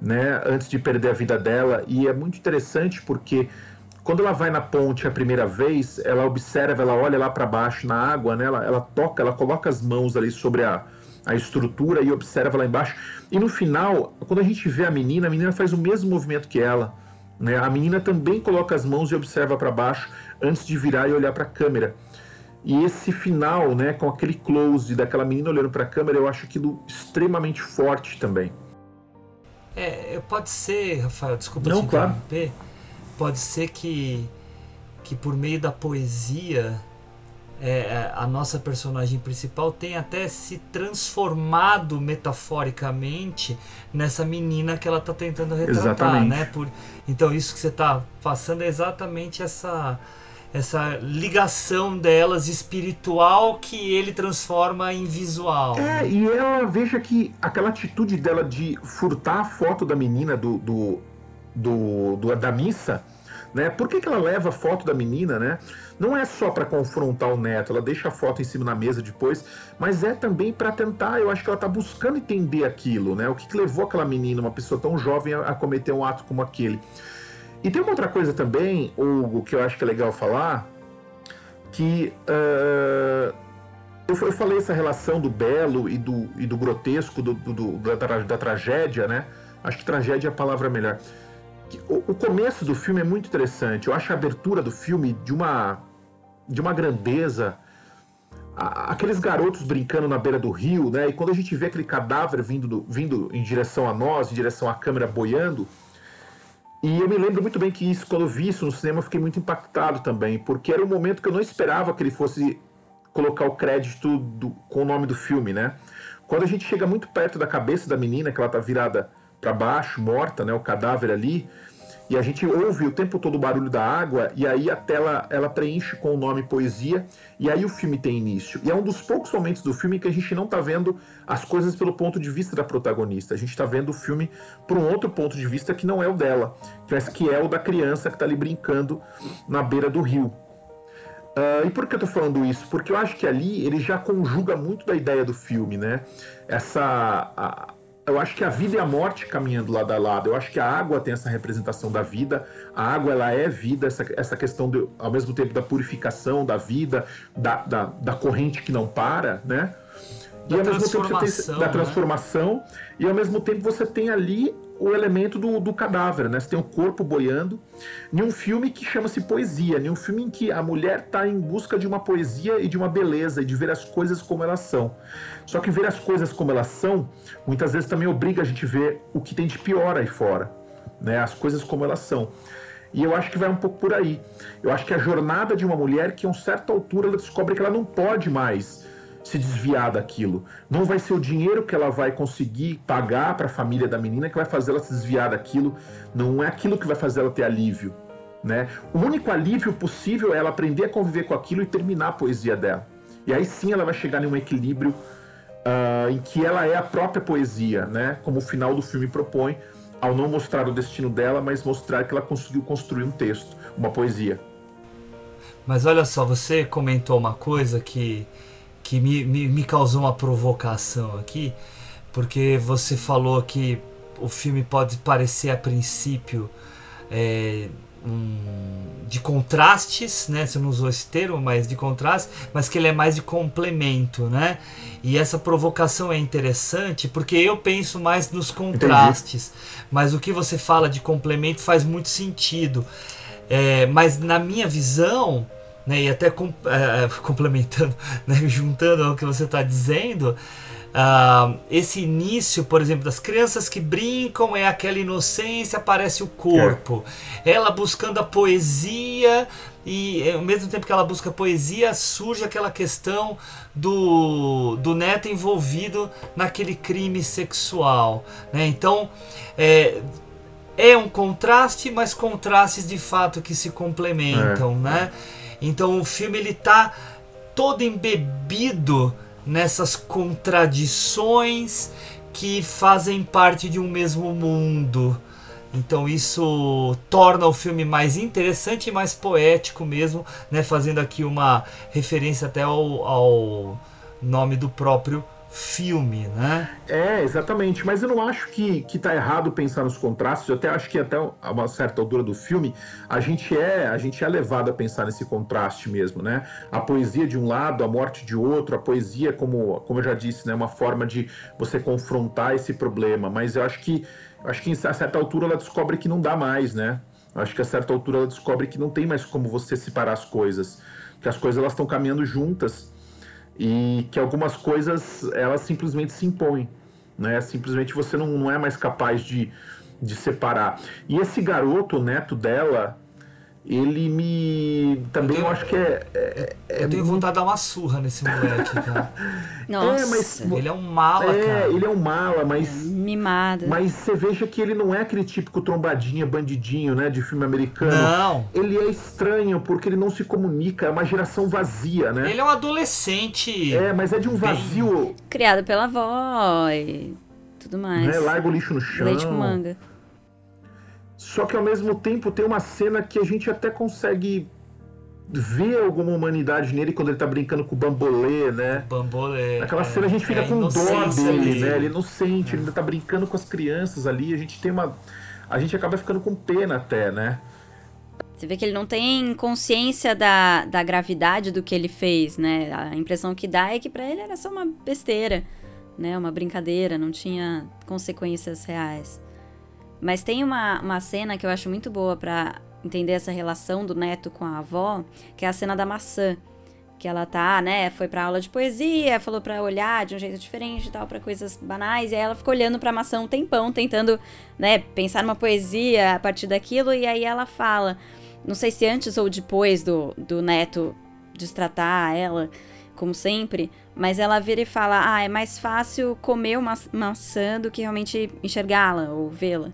né, antes de perder a vida dela. E é muito interessante porque quando ela vai na ponte a primeira vez, ela observa, ela olha lá para baixo na água, né, ela, ela toca, ela coloca as mãos ali sobre a, a estrutura e observa lá embaixo. E no final, quando a gente vê a menina, a menina faz o mesmo movimento que ela. Né? A menina também coloca as mãos e observa para baixo antes de virar e olhar para a câmera. E esse final, né, com aquele close daquela menina olhando para a câmera, eu acho aquilo extremamente forte também. É, pode ser, Rafael, desculpa Não, te claro. interromper. Pode ser que, que por meio da poesia é, a nossa personagem principal tenha até se transformado metaforicamente nessa menina que ela está tentando retratar, Exatamente. né? Por, então isso que você está passando é exatamente essa essa ligação delas espiritual que ele transforma em visual. É, né? e ela veja que aquela atitude dela de furtar a foto da menina do, do, do, do- da missa, né? Por que, que ela leva a foto da menina, né? Não é só para confrontar o neto, ela deixa a foto em cima na mesa depois, mas é também para tentar, eu acho que ela tá buscando entender aquilo, né? O que, que levou aquela menina, uma pessoa tão jovem, a, a cometer um ato como aquele. E tem uma outra coisa também, Hugo, que eu acho que é legal falar, que ah, eu, eu falei essa relação do belo e do, e do grotesco, do, do, da, da, tragédia, né? Acho que tragédia é a palavra melhor. O, o, começo do filme é muito interessante. Eu acho a abertura do filme de uma, de uma grandeza. Aqueles garotos brincando na beira do rio, né? E quando a gente vê aquele cadáver vindo, do, vindo em direção a nós, em direção à câmera boiando. E eu me lembro muito bem que isso, quando eu vi isso no cinema, eu fiquei muito impactado também, porque era um momento que eu não esperava que ele fosse colocar o crédito do, com o nome do filme, né? Quando a gente chega muito perto da cabeça da menina, que ela tá virada para baixo, morta, né, o cadáver ali, e a gente ouve o tempo todo o barulho da água, e aí a tela ela preenche com o nome poesia, e aí o filme tem início. E é um dos poucos momentos do filme que a gente não tá vendo as coisas pelo ponto de vista da protagonista. A gente tá vendo o filme por um outro ponto de vista que não é o dela, que é o da criança que tá ali brincando na beira do rio. Uh, e por que eu tô falando isso? Porque eu acho que ali ele já conjuga muito da ideia do filme, né? Essa. Eu acho que a vida e a morte caminhando lado a lado. Eu acho que a água tem essa representação da vida. A água ela é vida, essa, essa questão do, ao mesmo tempo da purificação da vida, da, da, da corrente que não para, né? Da e ao mesmo tempo você tem da transformação né? e ao mesmo tempo você tem ali o elemento do, do cadáver, né? Você tem o corpo boiando. Em um filme que chama-se Poesia, em um filme em que a mulher está em busca de uma poesia e de uma beleza, e de ver as coisas como elas são. Só que ver as coisas como elas são, muitas vezes também obriga a gente a ver o que tem de pior aí fora, né? As coisas como elas são. E eu acho que vai um pouco por aí. Eu acho que a jornada de uma mulher que, a uma certa altura, ela descobre que ela não pode mais se desviar daquilo. Não vai ser o dinheiro que ela vai conseguir pagar para a família da menina que vai fazer ela se desviar daquilo. Não é aquilo que vai fazer ela ter alívio. Né? O único alívio possível é ela aprender a conviver com aquilo e terminar a poesia dela. E aí sim ela vai chegar em um equilíbrio uh, em que ela é a própria poesia, né? como o final do filme propõe, ao não mostrar o destino dela, mas mostrar que ela conseguiu construir um texto, uma poesia. Mas olha só, você comentou uma coisa que que me, me, me causou uma provocação aqui, porque você falou que o filme pode parecer a princípio é, um, de contrastes, né? Você não usou esse termo, mas de contraste, mas que ele é mais de complemento, né? E essa provocação é interessante porque eu penso mais nos contrastes, Entendi. mas o que você fala de complemento faz muito sentido. É, mas na minha visão, né, e até com, é, complementando, né, juntando ao que você está dizendo, uh, esse início, por exemplo, das crianças que brincam é aquela inocência, aparece o corpo. É. Ela buscando a poesia e ao mesmo tempo que ela busca poesia, surge aquela questão do, do neto envolvido naquele crime sexual. Né? Então, é, é um contraste, mas contrastes de fato que se complementam, é. né? Então o filme ele tá todo embebido nessas contradições que fazem parte de um mesmo mundo. Então isso torna o filme mais interessante e mais poético mesmo, né? Fazendo aqui uma referência até ao, ao nome do próprio filme, né? É, exatamente. Mas eu não acho que, que tá errado pensar nos contrastes. Eu até acho que até uma certa altura do filme a gente é a gente é levado a pensar nesse contraste mesmo, né? A poesia de um lado, a morte de outro, a poesia como como eu já disse, né, uma forma de você confrontar esse problema. Mas eu acho que acho que a certa altura ela descobre que não dá mais, né? Eu acho que a certa altura ela descobre que não tem mais como você separar as coisas, que as coisas elas estão caminhando juntas e que algumas coisas elas simplesmente se impõem, né? Simplesmente você não, não é mais capaz de, de separar. E esse garoto, o neto dela, ele me. Também eu, tenho, eu acho que é. é, é eu tenho vontade de dar uma surra nesse moleque, cara. Nossa. É, mas, ele é um mala, é, cara. Ele é um mala, mas. Mimado. Mas você veja que ele não é aquele típico trombadinha, bandidinho, né? De filme americano. Não. Ele é estranho porque ele não se comunica. É uma geração vazia, né? Ele é um adolescente. É, mas é de um vazio. Bem... Criado pela avó e tudo mais. Né? Larga o lixo no chão. Leite com manga. Só que ao mesmo tempo tem uma cena que a gente até consegue ver alguma humanidade nele quando ele tá brincando com o bambolê, né? Bambolê. Naquela é, cena a gente fica é com dó dele, né? Ele é inocente, é. ele ainda tá brincando com as crianças ali, a gente tem uma. A gente acaba ficando com pena até, né? Você vê que ele não tem consciência da, da gravidade do que ele fez, né? A impressão que dá é que para ele era só uma besteira, né? Uma brincadeira, não tinha consequências reais. Mas tem uma, uma cena que eu acho muito boa para entender essa relação do neto com a avó, que é a cena da maçã. Que ela tá, né, foi pra aula de poesia, falou pra olhar de um jeito diferente e tal, pra coisas banais, e aí ela ficou olhando pra maçã um tempão, tentando, né, pensar numa poesia a partir daquilo, e aí ela fala, não sei se antes ou depois do, do neto destratar ela, como sempre, mas ela vira e fala: Ah, é mais fácil comer uma maçã do que realmente enxergá-la ou vê-la.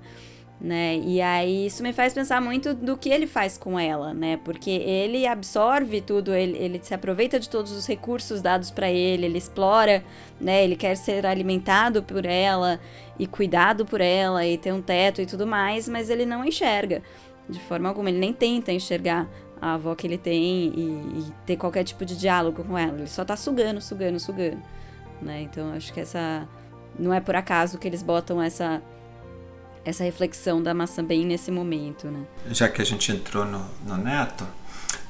Né? E aí isso me faz pensar muito do que ele faz com ela, né? Porque ele absorve tudo, ele, ele se aproveita de todos os recursos dados para ele, ele explora, né? Ele quer ser alimentado por ela e cuidado por ela e ter um teto e tudo mais, mas ele não enxerga de forma alguma, ele nem tenta enxergar a avó que ele tem e, e, ter qualquer tipo de diálogo com ela. Ele só tá sugando, sugando, sugando. Né? Então acho que essa. Não é por acaso que eles botam essa essa reflexão da maçã bem nesse momento, né? Já que a gente entrou no, no Neto,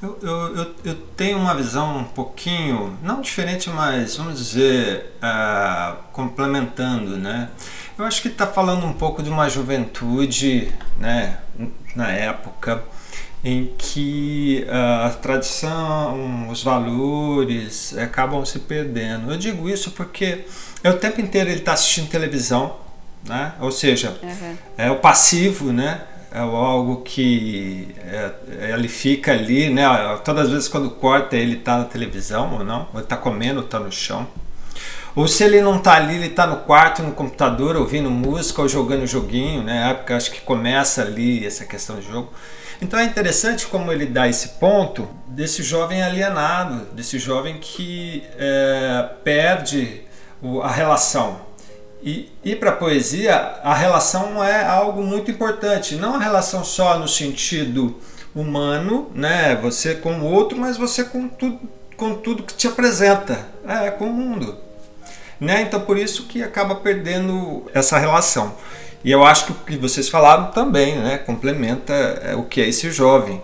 eu, eu, eu, eu, tenho uma visão um pouquinho, não diferente, mas vamos dizer, uh, complementando, né? Eu acho que está falando um pouco de uma juventude, né, na época, em que a tradição, os valores acabam se perdendo. Eu digo isso porque é o tempo inteiro ele está assistindo televisão, né? ou seja, uhum. é o passivo, né? é algo que é, ele fica ali, né? todas as vezes quando corta ele está na televisão ou não, ou está comendo, está no chão. Ou se ele não está ali, ele está no quarto, no computador, ouvindo música ou jogando joguinho, né? época acho que começa ali essa questão de jogo. Então é interessante como ele dá esse ponto desse jovem alienado, desse jovem que é, perde o, a relação. E, e para a poesia, a relação é algo muito importante, não a relação só no sentido humano, né? você com o outro, mas você com tudo, com tudo que te apresenta, é, com o mundo. Né? Então por isso que acaba perdendo essa relação. E eu acho que o que vocês falaram também né, complementa é, o que é esse jovem.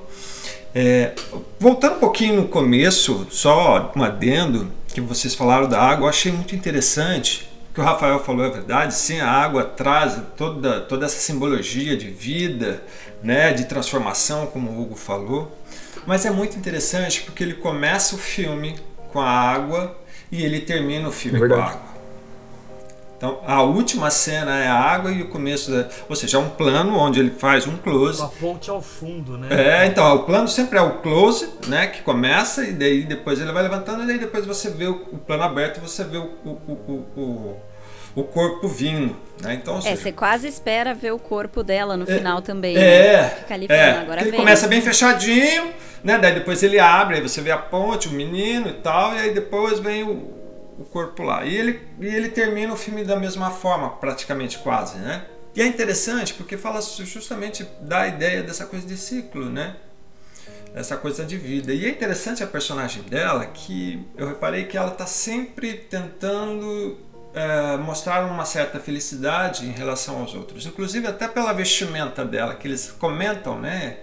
É, voltando um pouquinho no começo, só um adendo, que vocês falaram da água, eu achei muito interessante. O que o Rafael falou é verdade, sim, a água traz toda, toda essa simbologia de vida, né, de transformação, como o Hugo falou. Mas é muito interessante porque ele começa o filme com a água e ele termina o filme é com a água. Então, a última cena é a água e o começo, da, ou seja, é um plano onde ele faz um close. Uma ponte ao fundo, né? É, então, o plano sempre é o close, né, que começa e daí depois ele vai levantando e daí depois você vê o, o plano aberto e você vê o, o, o, o, o corpo vindo, né? Então, é, seja, você quase espera ver o corpo dela no é, final também, é, né? Fica ali falando, é, agora ele vem. começa bem fechadinho, né? Daí depois ele abre, aí você vê a ponte, o menino e tal, e aí depois vem o o corpo lá. E ele, e ele termina o filme da mesma forma, praticamente quase, né? E é interessante porque fala justamente da ideia dessa coisa de ciclo, né? Essa coisa de vida. E é interessante a personagem dela que eu reparei que ela está sempre tentando é, mostrar uma certa felicidade em relação aos outros. Inclusive até pela vestimenta dela, que eles comentam, né?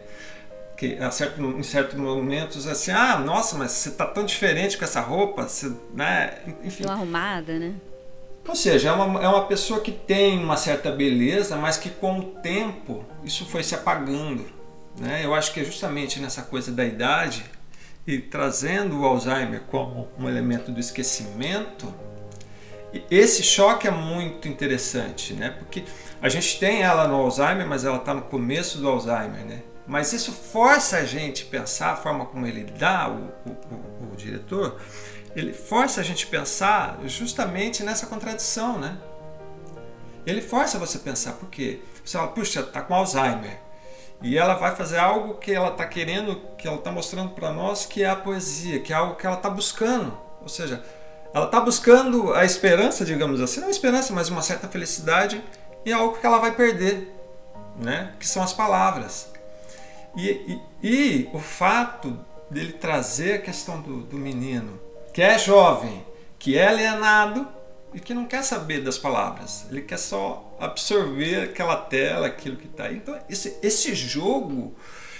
Que a certo, em certos momentos assim, ah, nossa, mas você tá tão diferente com essa roupa, você, né? Enfim. Tão arrumada, né? Ou seja, é uma, é uma pessoa que tem uma certa beleza, mas que com o tempo isso foi se apagando. Né? Eu acho que é justamente nessa coisa da idade e trazendo o Alzheimer como um elemento do esquecimento, esse choque é muito interessante, né? Porque a gente tem ela no Alzheimer, mas ela está no começo do Alzheimer, né? Mas isso força a gente pensar a forma como ele dá, o, o, o, diretor, ele força a gente pensar justamente nessa contradição, né? Ele força você pensar, porque você fala, puxa, tá com Alzheimer. E ela vai fazer algo que ela está querendo, que ela está mostrando para nós, que é a poesia, que é algo que ela está buscando. Ou seja, ela está buscando a esperança, digamos assim, não a esperança, mas uma certa felicidade, e é algo que ela vai perder, né? que são as palavras. E, e, e, o fato dele trazer a questão do, do menino, que é jovem, que é alienado e que não quer saber das palavras, ele quer só absorver aquela tela, aquilo que está aí. Então, esse, esse jogo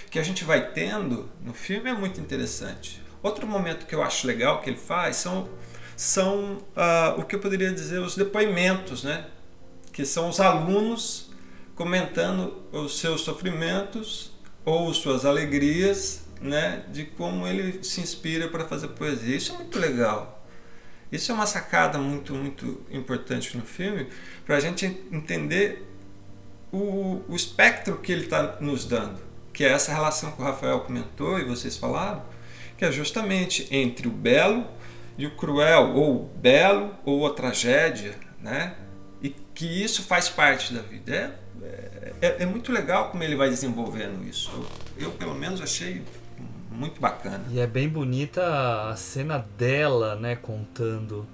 que a gente vai tendo no filme é muito interessante. Outro momento que eu acho legal que ele faz são, são uh, o que eu poderia dizer os depoimentos, né? que são os alunos comentando os seus sofrimentos ou suas alegrias, né? de como ele se inspira para fazer poesia. Isso é muito legal. Isso é uma sacada muito, muito importante no filme para a gente entender o, o espectro que ele está nos dando, que é essa relação que o Rafael comentou e vocês falaram, que é justamente entre o belo e o cruel, ou o belo ou a tragédia, né? E que isso faz parte da vida. É, é, é muito legal como ele vai desenvolvendo isso. Eu, eu, pelo menos, achei muito bacana. E é bem bonita a cena dela, né, contando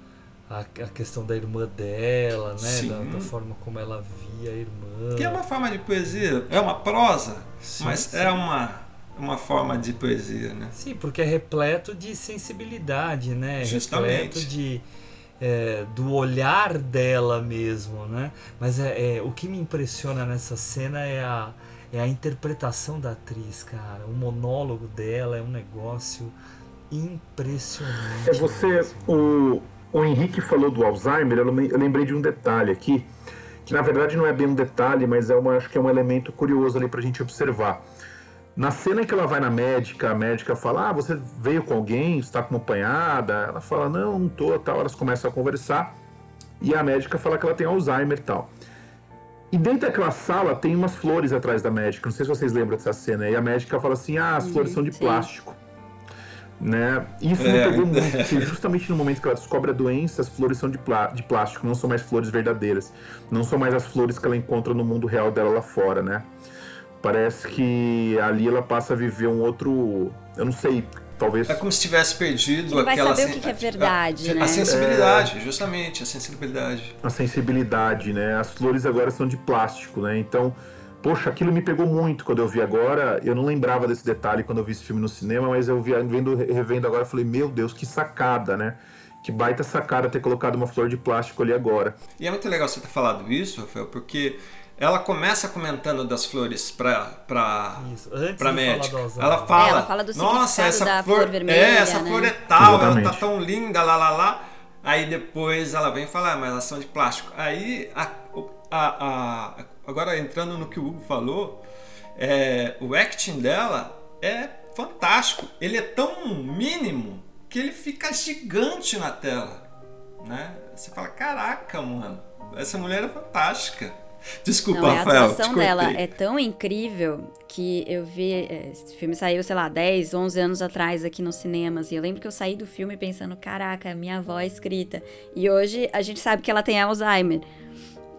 a, a questão da irmã dela, né, da, da, forma como ela via a irmã. Que é uma forma de poesia, é uma prosa, sim, mas sim. é uma uma forma de poesia, né? Sim, porque é repleto de sensibilidade, né? Justamente. Repleto de é, do olhar dela mesmo, né? Mas é, é, o que me impressiona nessa cena é a é a interpretação da atriz, cara. O monólogo dela é um negócio impressionante. É você, o, o Henrique falou do Alzheimer, eu lembrei de um detalhe aqui, que na verdade não é bem um detalhe, mas é uma, acho que é um elemento curioso ali pra gente observar. Na cena em que ela vai na médica, a médica fala: Ah, você veio com alguém, está acompanhada? Ela fala: Não, não tô, tal. Elas começam a conversar e a médica fala que ela tem Alzheimer e tal. E dentro daquela sala tem umas flores atrás da médica. Não sei se vocês lembram dessa cena. E a médica fala assim: ah, as flores são de sim. plástico. Né? Isso é. me pegou muito, porque justamente no momento que ela descobre a doença, as flores são de, plá de plástico, não são mais flores verdadeiras. Não são mais as flores que ela encontra no mundo real dela lá fora, né? Parece que ali ela passa a viver um outro. Eu não sei talvez. É como se tivesse perdido Ele aquela. Vai saber o que, é verdade, a, né? A sensibilidade, é... justamente, a sensibilidade. A sensibilidade, né? As flores agora são de plástico, né? Então, poxa, aquilo me pegou muito quando eu vi agora. Eu não lembrava desse detalhe quando eu vi esse filme no cinema, mas eu vi, vendo, revendo agora, falei, meu Deus, que sacada, né? Que baita sacada ter colocado uma flor de plástico ali agora. E é muito legal você ter falado isso, Rafael, porque ela começa comentando das flores para para para médica. Ela fala, é, ela fala do nossa, essa da flor, flor vermelha, é, essa né? flor é tal, Exatamente. ela tá tão linda, lá lá lá. Aí depois ela vem falar, ah, mas elas são de plástico. Aí a, a, a, agora entrando no que o Hugo falou, é, o acting dela é fantástico. Ele é tão mínimo que ele fica gigante na tela, né? Você fala, caraca, mano, essa mulher é fantástica. Desculpa, Não, Rafael. A atuação dela é tão incrível que eu vi. É, esse filme saiu, sei lá, 10, 11 anos atrás aqui nos cinemas. E eu lembro que eu saí do filme pensando: caraca, minha avó é escrita. E hoje a gente sabe que ela tem Alzheimer.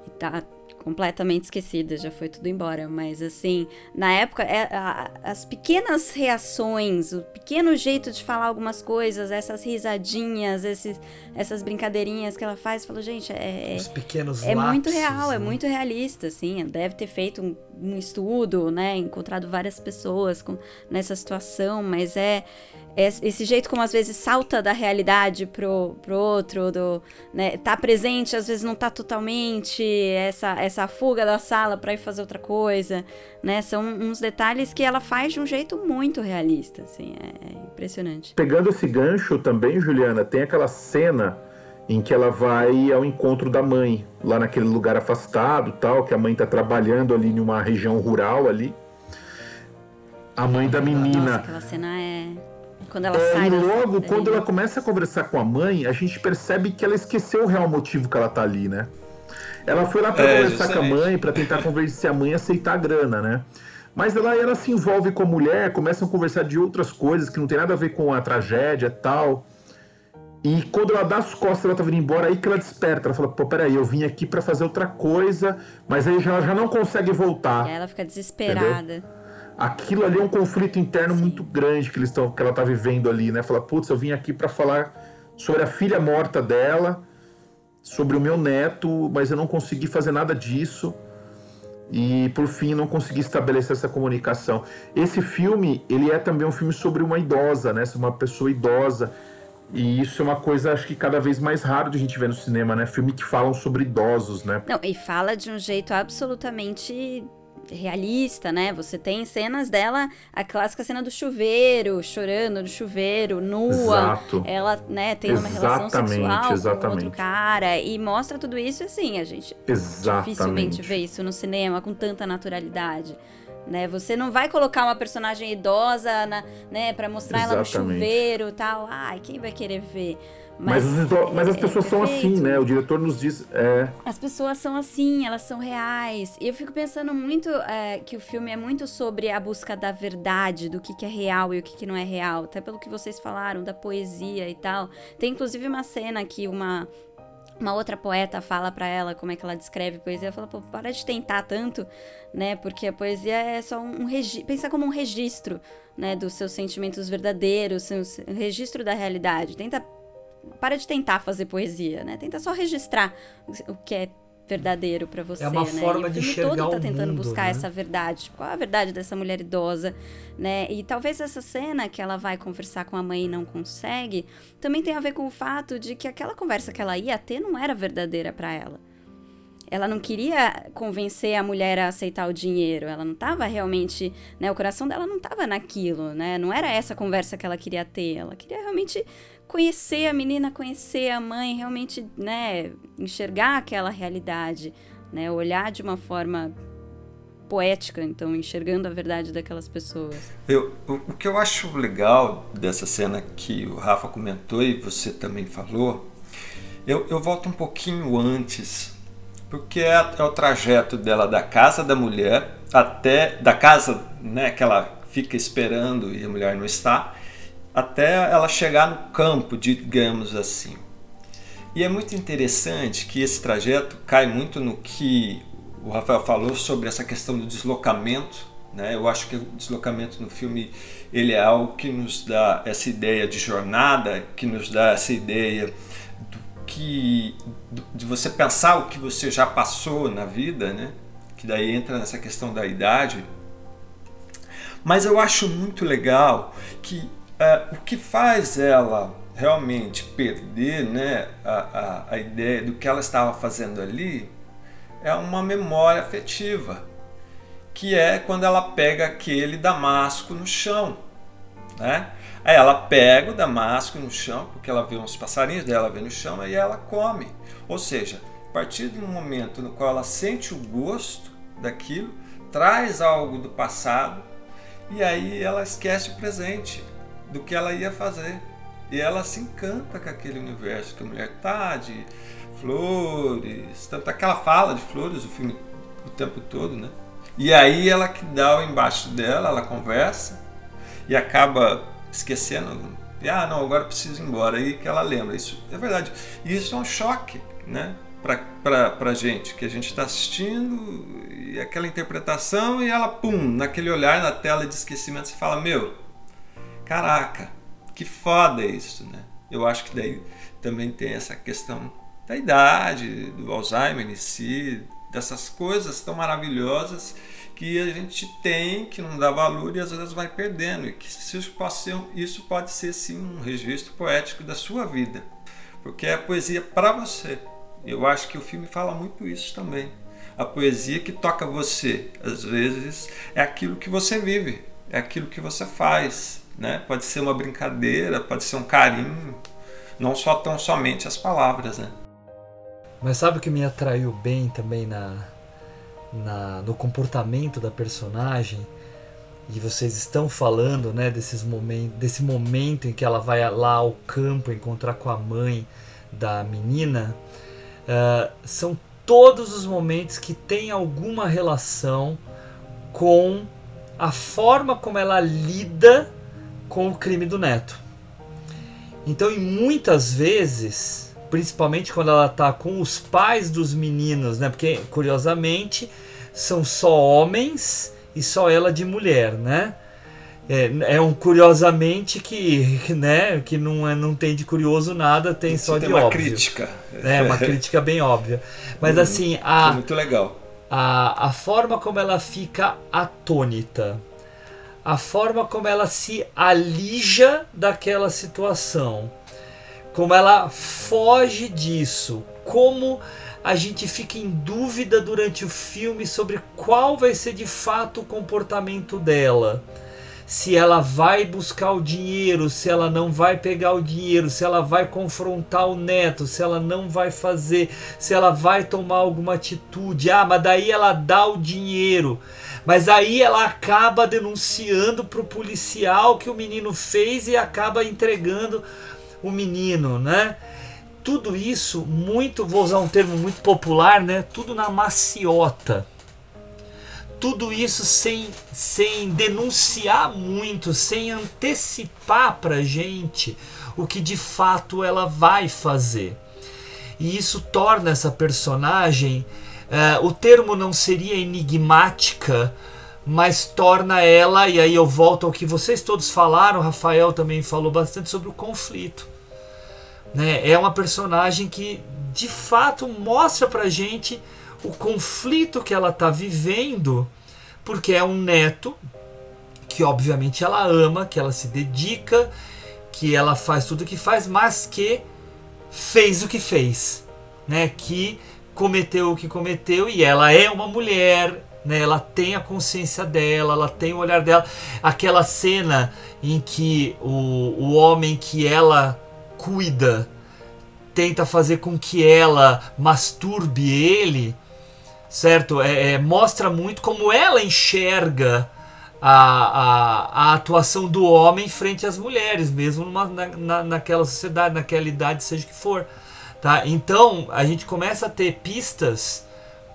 E tá completamente esquecida, já foi tudo embora. Mas assim, na época, é, a, as pequenas reações, o pequeno jeito de falar algumas coisas, essas risadinhas, esses, essas brincadeirinhas que ela faz, falou, gente, é. Os pequenos É lapsos, muito real, né? é muito realista, assim. Deve ter feito um, um estudo, né? Encontrado várias pessoas com, nessa situação, mas é esse jeito como às vezes salta da realidade pro, pro outro, do, né, tá presente, às vezes não tá totalmente, essa, essa fuga da sala para ir fazer outra coisa, né, são uns detalhes que ela faz de um jeito muito realista, assim, é, é impressionante. Pegando esse gancho também, Juliana, tem aquela cena em que ela vai ao encontro da mãe, lá naquele lugar afastado, tal, que a mãe tá trabalhando ali em uma região rural ali. A mãe da menina. Nossa, aquela cena é quando ela é, sai. E logo, quando ela começa a conversar com a mãe, a gente percebe que ela esqueceu o real motivo que ela tá ali, né? Ela foi lá pra É, conversar com a justamente. mãe, pra tentar convencer a mãe a aceitar a grana, né? Mas ela, ela se envolve com a mulher, começam a conversar de outras coisas que não tem nada a ver com a tragédia e tal. E quando ela dá as costas, ela tá vindo embora, aí que ela desperta. Ela fala, pô, peraí, eu vim aqui pra fazer outra coisa, mas aí já, ela já não consegue voltar. E ela fica desesperada. Aquilo ali é um conflito interno muito grande que, eles tão, que ela tá vivendo ali, né? Fala, putz, eu vim aqui pra falar sobre a filha morta dela, sobre o meu neto, mas eu não consegui fazer nada disso. E por fim não consegui estabelecer essa comunicação. Esse filme, ele é também um filme sobre uma idosa, né? Uma pessoa idosa. E isso é uma coisa, acho que cada vez mais raro de a gente ver no cinema, né? Filme que falam sobre idosos, né? Não, e fala de um jeito absolutamente realista, né? Você tem cenas dela, a clássica cena do chuveiro, chorando no chuveiro, nua. Exato. Ela, né, tem uma relação Exatamente, sexual com exatamente. outro cara e mostra tudo isso assim, a gente dificilmente Exatamente. vê isso no cinema com tanta naturalidade. Né, você não vai colocar uma personagem idosa, na, né, para mostrar ela no Exatamente. chuveiro, tal. Ai, quem vai querer ver? Mas, os ido- mas as é- pessoas é são assim, né? O diretor nos diz. É, As pessoas são assim, elas são reais. E eu fico pensando muito é, que o filme é muito sobre a busca da verdade, do que, que é real e o que, que não é real. Até pelo que vocês falaram, da poesia e tal. Tem inclusive uma cena que uma. Uma outra poeta fala pra ela como é que ela descreve poesia. Ela fala, pô, para de tentar tanto, né? Porque a poesia é só um registro. Pensa como um registro, né? Dos seus sentimentos verdadeiros, um registro da realidade. Tenta para de tentar fazer poesia, né? Tenta só registrar o- que é verdadeiro pra você, É uma né? forma o de filme todo enxergar tá tentando mundo, buscar né? essa verdade. Qual a verdade dessa mulher idosa, né? E talvez essa cena que ela vai conversar com a mãe e não consegue, também tem a ver com o fato de que aquela conversa que ela ia ter não era verdadeira pra ela. Ela não queria convencer a mulher a aceitar o dinheiro. Ela não estava realmente, né? O coração dela não estava naquilo, né? Não era essa conversa que ela queria ter. Ela queria realmente conhecer a menina, conhecer a mãe, realmente, né? Enxergar aquela realidade, né? Olhar de uma forma poética, então enxergando a verdade daquelas pessoas. Eu, o, que eu acho legal dessa cena que o Rafa comentou e você também falou, eu, eu volto um pouquinho antes, porque é, é o trajeto dela da casa da mulher até da casa, né, que ela fica esperando e a mulher não está, até ela chegar no campo, digamos assim. E é muito interessante que esse trajeto cai muito no que o Rafael falou sobre essa questão do deslocamento. Né? Eu acho que o deslocamento no filme ele é algo que nos dá essa ideia de jornada, que nos dá essa ideia do que de você pensar o que você já passou na vida, né? que daí entra nessa questão da idade. Mas eu acho muito legal que eh, o que faz ela realmente perder né, a, a, a ideia do que ela estava fazendo ali é uma memória afetiva, que é quando ela pega aquele damasco no chão. Né? Aí ela pega o damasco no chão, porque ela vê uns passarinhos dela vê no chão, aí ela come. Ou seja, a partir do momento no qual ela sente o gosto daquilo, traz algo do passado e aí ela esquece o presente do que ela ia fazer. E ela se encanta com aquele universo que a mulher tá de flores, tanto é que ela fala de flores o filme o tempo todo, né? E aí ela que dá o embaixo dela, ela conversa e acaba esquecendo. E, ah, não, agora preciso ir embora. Aí que ela lembra. Isso é verdade. E isso é um choque, né? Pra, pra gente, que a gente está assistindo e aquela interpretação e ela, pum, naquele olhar na tela de esquecimento, você fala: Meu, caraca, que foda isso, né? Eu acho que daí também tem essa questão da idade, do Alzheimer em si, dessas coisas tão maravilhosas que a gente tem, que não dá valor e às vezes vai perdendo. E que isso pode ser, sim um registro poético da sua vida, porque é a poesia para você. Eu acho que o filme fala muito isso também. A poesia que toca você, às vezes, é aquilo que você vive, é aquilo que você faz. Né? Pode ser uma brincadeira, pode ser um carinho, não só tão somente as palavras. Né? Mas sabe o que me atraiu bem também na, na, no comportamento da personagem? E vocês estão falando né, desses momentos, desse momento em que ela vai lá ao campo encontrar com a mãe da menina. Uh, são todos os momentos que tem alguma relação com a forma como ela lida com o crime do neto. Então, em muitas vezes, principalmente quando ela tá com os pais dos meninos, né? Porque curiosamente são só homens e só ela de mulher, né? É, é um curiosamente que, né, que não, é, não tem de curioso nada, tem Isso só tem de uma óbvio. crítica. É, uma crítica bem óbvia. Mas Uhum. assim, a, muito legal. a, a forma como ela fica atônita, a forma como ela se alija daquela situação, como ela foge disso, como a gente fica em dúvida durante o filme sobre qual vai ser de fato o comportamento dela. Se ela vai buscar o dinheiro, se ela não vai pegar o dinheiro, se ela vai confrontar o neto, se ela não vai fazer, se ela vai tomar alguma atitude. Ah, mas daí ela dá o dinheiro. Mas aí ela acaba denunciando pro policial que o menino fez e acaba entregando o menino, né? Tudo isso muito, vou usar um termo muito popular, né? Tudo na maciota. Tudo isso sem, sem denunciar muito, sem antecipar pra gente o que de fato ela vai fazer. E isso torna essa personagem Uh, o termo não seria enigmática, mas torna ela, e aí eu volto ao que vocês todos falaram, Rafael também falou bastante sobre o conflito. Né? É uma personagem que de fato mostra pra gente o conflito que ela está vivendo, porque é um neto que obviamente ela ama, que ela se dedica, que ela faz tudo o que faz, mas que fez o que fez, né? Que cometeu o que cometeu e ela é uma mulher, né? Ela tem a consciência dela, ela tem o olhar dela. Aquela cena em que o, o homem que ela cuida tenta fazer com que ela masturbe ele, certo? É, é, mostra muito como ela enxerga a, a, a, atuação do homem frente às mulheres, mesmo numa, na, na, naquela sociedade, naquela idade, seja que for. Tá? Então a gente começa a ter pistas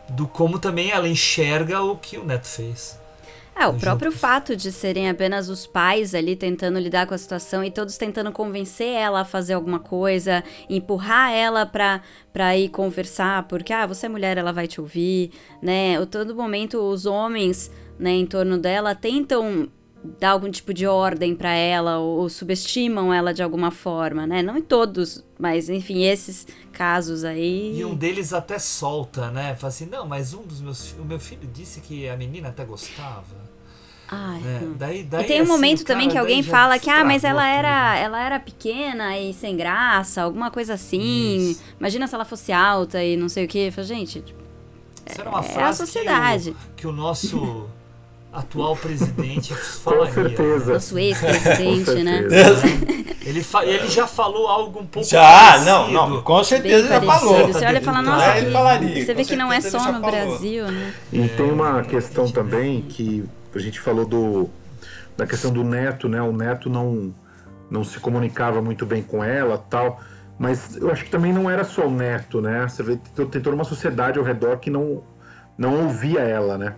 do como também ela enxerga o que o Neto fez. É, o próprio fato de serem apenas os pais ali tentando lidar com a situação e todos tentando convencer ela a fazer alguma coisa, empurrar ela pra, pra ir conversar, porque, ah, você é mulher, ela vai te ouvir, né? O todo momento os homens, né, em torno dela tentam dar algum tipo de ordem para ela ou, ou, subestimam ela de alguma forma, né? Não em todos, mas enfim, esses casos aí. E um deles até solta, né? Fala assim, não, mas um dos meus, o meu filho disse que a menina até gostava. Ai, é, daí, daí, e tem um assim, momento também que alguém fala que ah, mas ela tudo. era, ela era pequena e sem graça, alguma coisa assim. Isso. Imagina se ela fosse alta e não sei o que. Fala, gente, tipo, Isso era uma é frase a sociedade. Que o, que o nosso atual presidente falaria. Com certeza. Nosso ex-presidente, né? Ele, fa ele já falou algo um pouco Já, parecido. não, não, com certeza Bem já falou. Você olha e fala, nossa, ele que- falaria, você vê que não é só ele no. Brasil, né? E tem uma questão também que a gente falou do da questão do neto, né? O neto não não se comunicava muito bem com ela, tal. Mas eu acho que também não era só o neto, né? Você vê tem toda uma sociedade ao redor que não não ouvia ela, né?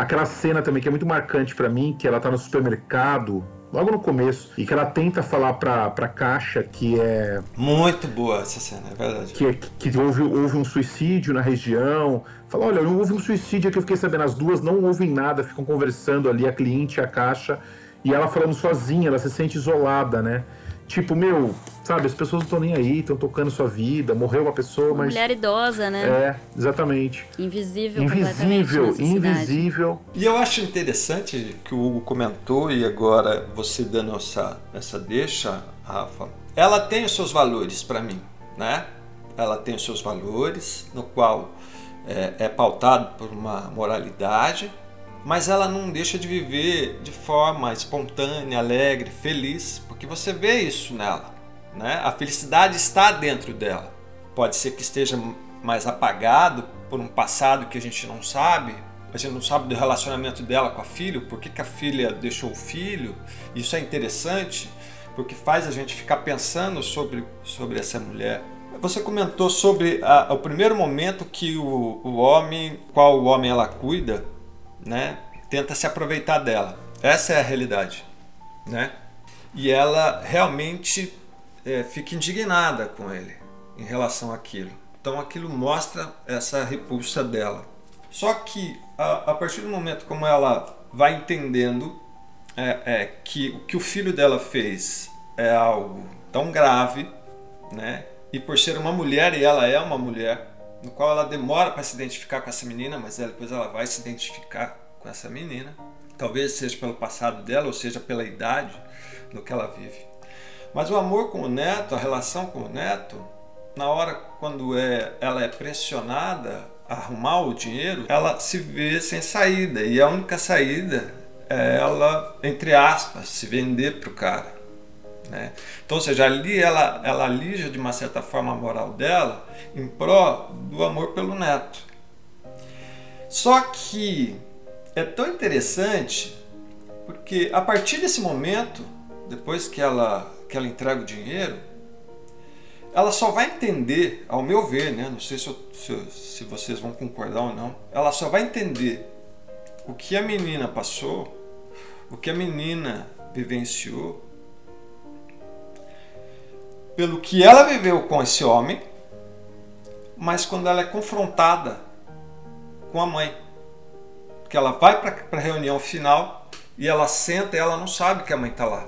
Aquela cena também que é muito marcante pra mim, que ela tá no supermercado, logo no começo, e que ela tenta falar pra, pra caixa que é Muito boa essa cena, é verdade. que, que houve, houve um suicídio na região. Fala, olha, não houve um suicídio aqui, eu fiquei sabendo. As duas não ouvem nada, ficam conversando ali, a cliente e a caixa, e ela falando sozinha, ela se sente isolada, né? Tipo, meu, sabe, as pessoas não estão nem aí, estão tocando sua vida, morreu uma pessoa, Uma mas. mulher idosa, né? É, exatamente. Invisível, Invisível, invisível. E eu acho interessante que o Hugo comentou, e agora você dando essa, essa deixa, Rafa, ela tem os seus valores para mim, né? Ela tem os seus valores, no qual é, é pautado por uma moralidade, mas ela não deixa de viver de forma espontânea, alegre, feliz, porque você vê isso nela, né? A felicidade está dentro dela. Pode ser que esteja mais apagado por um passado que a gente não sabe, a gente não sabe do relacionamento dela com a filha, por que, que a filha deixou o filho. Isso é interessante, porque faz a gente ficar pensando sobre, sobre essa mulher. Você comentou sobre a- o primeiro momento que o, o homem, qual o homem ela cuida, né, tenta se aproveitar dela. Essa é a realidade, né? E ela realmente é, fica indignada com ele em relação àquilo. Então aquilo mostra essa repulsa dela. Só que a, a partir do momento como ela vai entendendo é, é, que o que o filho dela fez é algo tão grave, né? E por ser uma mulher e ela é uma mulher, no qual ela demora para se identificar com essa menina, mas depois ela vai se identificar com essa menina. Talvez seja pelo passado dela ou seja pela idade no que ela vive. Mas o amor com o neto, a relação com o neto, na hora quando é, ela é pressionada a arrumar o dinheiro, ela se vê sem saída. E a única saída é ela, entre aspas, se vender para o cara. Né? Então, ou seja, ali ela, ela alija de uma certa forma a moral dela em pró do amor pelo neto. Só que é tão interessante porque a partir desse momento, depois que ela, que ela entrega o dinheiro, ela só vai entender, ao meu ver, né? não sei se, eu, se, se vocês vão concordar ou não, ela só vai entender o que a menina passou, o que a menina vivenciou, pelo que ela viveu com esse homem, mas quando ela é confrontada com a mãe. Que ela vai para a reunião final e ela senta e ela não sabe que a mãe está lá.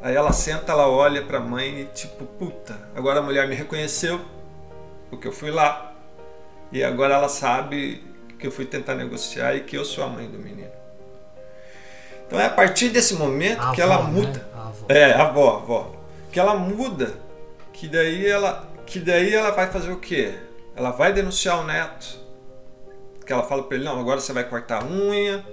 Aí ela senta, ela olha para a mãe e tipo, puta, agora a mulher me reconheceu porque eu fui lá. E agora ela sabe que eu fui tentar negociar e que eu sou a mãe do menino. Então é a partir desse momento A que avó, ela né? muda. A avó. É, a avó, a avó. Que ela muda, que daí ela, que daí ela vai fazer o quê? Ela vai denunciar o neto. Que ela fala para ele, não, agora você vai cortar a unha,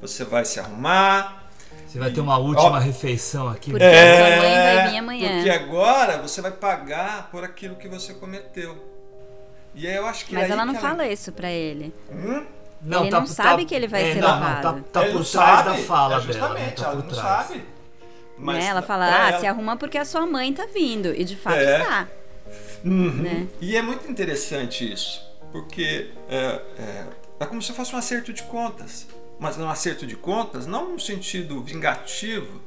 você vai se arrumar. Você vai ter uma última Ó, refeição aqui. Porque né? sua mãe vai vir amanhã. Porque agora você vai pagar por aquilo que você cometeu. E aí eu acho que Mas ela não que fala isso pra ele. Hum? Ele não sabe que ele vai é, ser não, lavado. Não, tá, tá Ele por não trás sabe, da fala é dela. né? justamente, Tá ela por não trás. Sabe. né? Ela fala, pra ah, se arruma porque a sua mãe tá vindo. E de fato É. está. Uhum. né? E é muito interessante isso, porque é, é, é como se fosse um acerto de contas. Mas um acerto de contas não no sentido vingativo.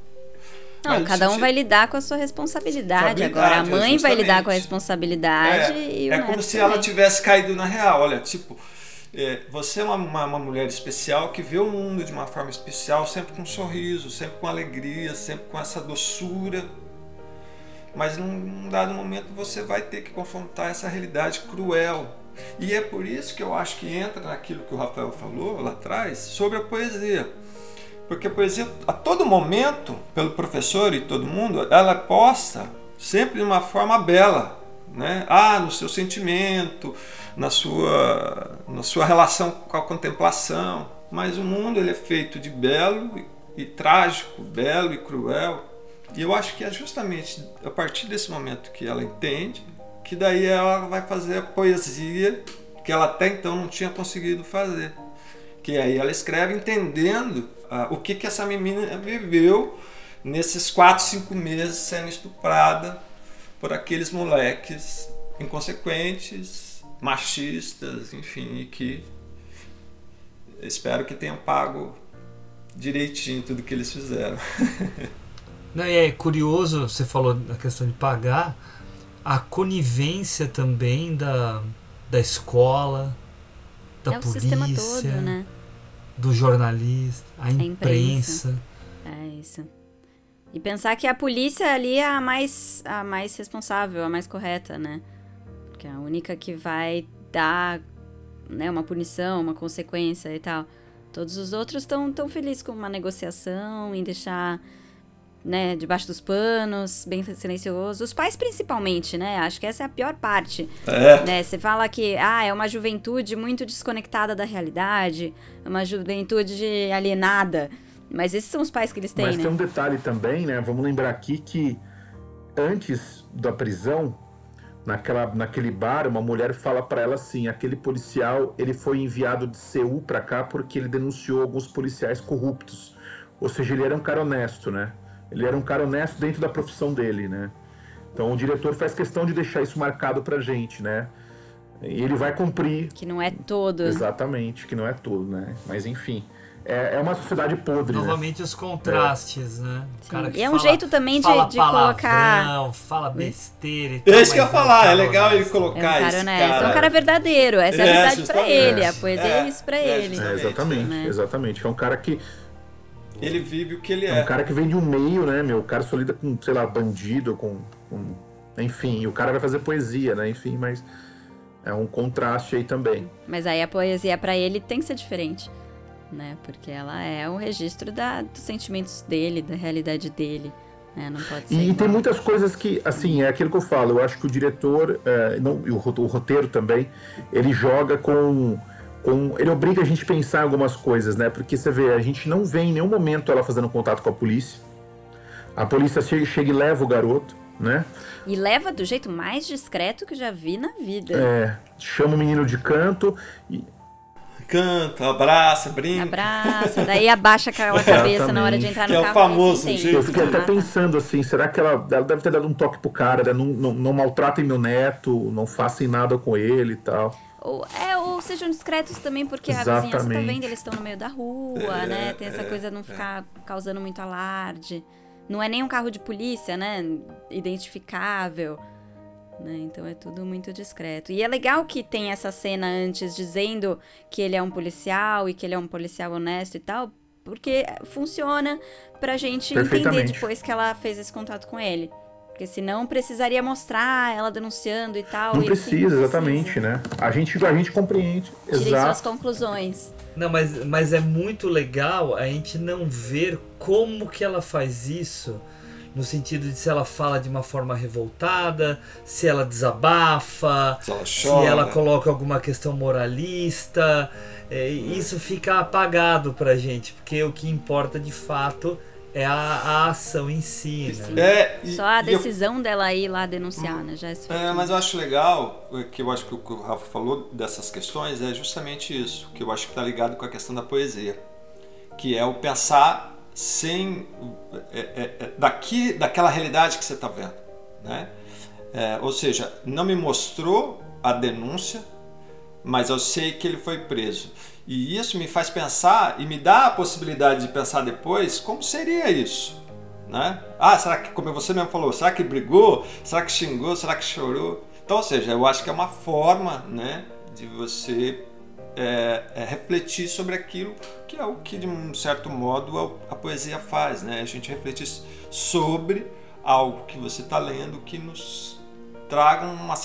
Não, mas cada um vai lidar com a sua responsabilidade. Agora, a mãe vai lidar com a justamente. responsabilidade e o É, é como se também. ela tivesse caído na real. Olha, tipo, é, você é uma, uma, uma mulher especial que vê o mundo de uma forma especial, sempre com um sorriso, sempre com alegria, sempre com essa doçura. Mas num, num dado momento você vai ter que confrontar essa realidade cruel. E é por isso que eu acho que entra naquilo que o Rafael falou lá atrás sobre a poesia. Porque a poesia, a todo momento, pelo professor e todo mundo, ela é posta sempre de uma forma bela. Né? Ah, no seu sentimento, na sua, na sua relação com a contemplação. Mas o mundo ele é feito de belo e, e trágico, belo e cruel. E eu acho que é justamente a partir desse momento que ela entende que daí ela vai fazer a poesia que ela até então não tinha conseguido fazer. Que aí ela escreve entendendo ah, o que, que essa menina viveu nesses quatro, cinco meses sendo estuprada por aqueles moleques inconsequentes, machistas, enfim, e que espero que tenham pago direitinho tudo que eles fizeram. Não, e é curioso, você falou da questão de pagar, a conivência também da, da escola, da é o polícia, sistema todo, né? do jornalista, a imprensa. imprensa. É isso. E pensar que a polícia ali é a mais, a mais responsável, a mais correta, né? Porque é a única que vai dar né, uma punição, uma consequência e tal. Todos os outros estão tão felizes com uma negociação, em deixar né, debaixo dos panos, bem silencioso. Os pais principalmente, né? Acho que essa é a pior parte. É. Né? Você fala que ah, é uma juventude muito desconectada da realidade, é uma juventude alienada. Mas esses são os pais que eles têm, Mas né? tem um detalhe também, né? Vamos lembrar aqui que antes da prisão, naquela, naquele bar, uma mulher fala para ela assim: aquele policial ele foi enviado de Seul para cá porque ele denunciou alguns policiais corruptos. Ou seja, ele era um cara honesto, né? Ele era um cara honesto dentro da profissão dele, né? Então o diretor faz questão de deixar isso marcado pra gente, né? E ele vai cumprir. Que não é todo. Exatamente, que não é tudo, né? Mas enfim. É, é uma sociedade podre. né? Novamente os contrastes, né? O cara que E é um fala- jeito também de- fala de palavrão, colocar- Fala besteira e tal. É isso que eu é um falar, é cara legal ele colocar É um cara esse honesto, cara. é um cara verdadeiro. Essa é, a É, verdade pra ele. A poesia é, É, isso pra é, ele. É, exatamente, né? exatamente. É um cara que. Ele vive o que ele É é. um cara que vem de um meio, né, meu? O cara só lida com, sei lá, bandido, com. com- enfim, e o cara vai fazer poesia, né? Enfim, mas. É um contraste aí também. Mas aí a poesia pra ele tem que ser diferente. Né? Porque ela é o registro da, dos sentimentos dele, da realidade dele. É, não pode ser. E igual. tem muitas coisas que, assim, é aquilo que eu falo. Eu acho que o diretor, é, não, e o, o roteiro também, ele joga com, com. Ele obriga a gente a pensar algumas coisas, né? Porque você vê, a gente não vê em nenhum momento ela fazendo contato com a polícia. A polícia chega, chega e leva o garoto, né? E leva do jeito mais discreto que eu já vi na vida. É, chama o menino de canto e. Canta, abraça, brinca. Abraça, daí abaixa aquela cabeça na hora de entrar no Que é o carro. famoso você jeito Eu fiquei até pensando assim, será que ela, ela deve ter dado um toque pro cara, né? não, não, não maltratem meu neto, não façam nada com ele e tal. Ou, é, ou sejam discretos também, porque a vizinhança tá Exatamente. vendo, eles estão no meio da rua, né? Tem essa coisa de não ficar causando muito alarde. Não é nem um carro de polícia, né? Identificável. Né? Então é tudo muito discreto. E é legal que tem essa cena antes dizendo que ele é um policial e que ele é um policial honesto e tal, porque funciona pra gente entender depois que ela fez esse contato com ele. Porque senão precisaria mostrar ela denunciando e tal. Não e assim, precisa, exatamente, né? A gente, a gente compreende. Tirem suas conclusões. Não, mas, mas é muito legal a gente não ver como que ela faz isso, no sentido de se ela fala de uma forma revoltada, se ela desabafa, Se ela se ela coloca alguma questão moralista. é, isso fica apagado pra gente, porque o que importa de fato é a, a ação em si, né? É, e- Só a e eu- decisão dela ir lá denunciar, né? Já é. É, mas eu acho legal, é, que eu acho que o que o Rafa falou dessas questões é justamente isso, que eu acho que está ligado com a questão da poesia, que é o pensar sem é, é, é, daqui daquela realidade que você está vendo, né? É, ou seja, não me mostrou a denúncia, mas eu sei que ele foi preso. E isso me faz pensar e me dá a possibilidade de pensar depois como seria isso. Né? Ah, será que, como você mesmo falou, será que brigou? Será que xingou? Será que chorou? Então, ou seja, eu acho que é uma forma né, de você é, é, refletir sobre aquilo que é o que, de um certo modo, a, a poesia faz. Né? A gente refletir sobre algo que você está lendo que nos traga uma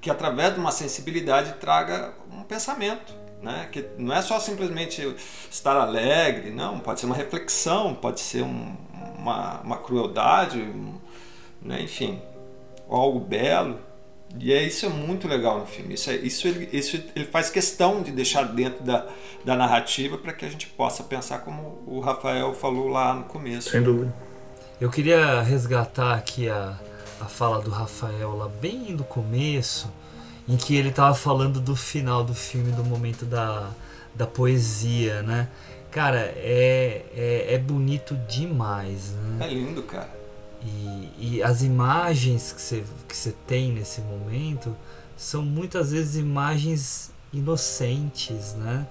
que através de uma sensibilidade traga um pensamento, né? Que não é só simplesmente estar alegre, não, pode ser uma reflexão, pode ser um- uma, uma crueldade, um- né? enfim, algo belo. E é isso é muito legal no filme. Isso, é, isso, ele, isso ele faz questão de deixar dentro da, da narrativa para que a gente possa pensar como o Rafael falou lá no começo. Sem dúvida. Eu queria resgatar aqui a, a fala do Rafael lá bem no começo, em que ele tava falando do final do filme, do momento da, da poesia, né? Cara, é, é, é bonito demais, né? É lindo, cara. E, e as imagens que você, que você tem nesse momento são muitas vezes imagens inocentes, né?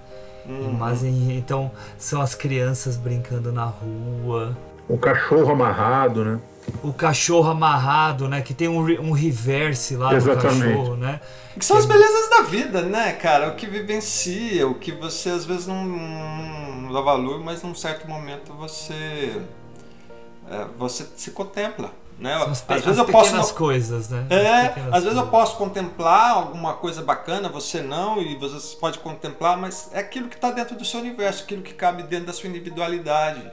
Uhum. Imagem, então, são as crianças brincando na rua, O cachorro amarrado, né? o cachorro amarrado, né? Que tem um, um reverse lá Exatamente. do cachorro, né? Que são as belezas da vida, né, cara? O que vivencia, o que você às vezes não, não dá valor, mas num certo momento você é, você se contempla, né? São as, pe- às vezes as eu posso coisas, né? É, às vezes eu coisas. posso contemplar alguma coisa bacana, você não, e você pode contemplar, mas é aquilo que está dentro do seu universo, aquilo que cabe dentro da sua individualidade,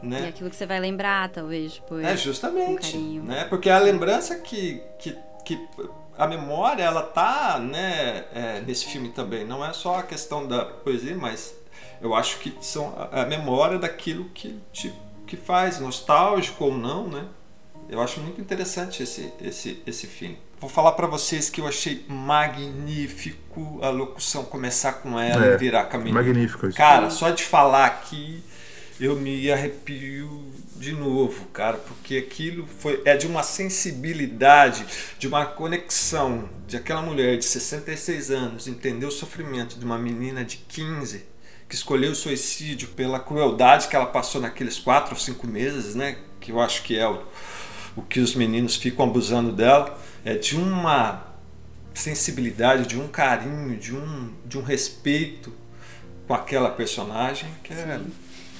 E né? aquilo que você vai lembrar, talvez, depois. É justamente, né? Porque é a lembrança que, que, que a memória ela tá, né, é, nesse filme também. Não é só a questão da poesia, mas eu acho que são a, a memória daquilo que te, que faz nostálgico ou não, né? Eu acho muito interessante esse esse esse filme. Vou falar para vocês que eu achei magnífico a locução começar com ela É, e virar caminho. magnífico isso. Cara, só de falar aqui eu me arrepio de novo, cara, porque aquilo foi é de uma sensibilidade, de uma conexão de aquela mulher de 66 anos entender o sofrimento de uma menina de 15 que escolheu o suicídio pela crueldade que ela passou naqueles quatro ou cinco meses, né? Que eu acho que é o, o que os meninos ficam abusando dela, é de uma sensibilidade, de um carinho, de um, de um respeito com aquela personagem que é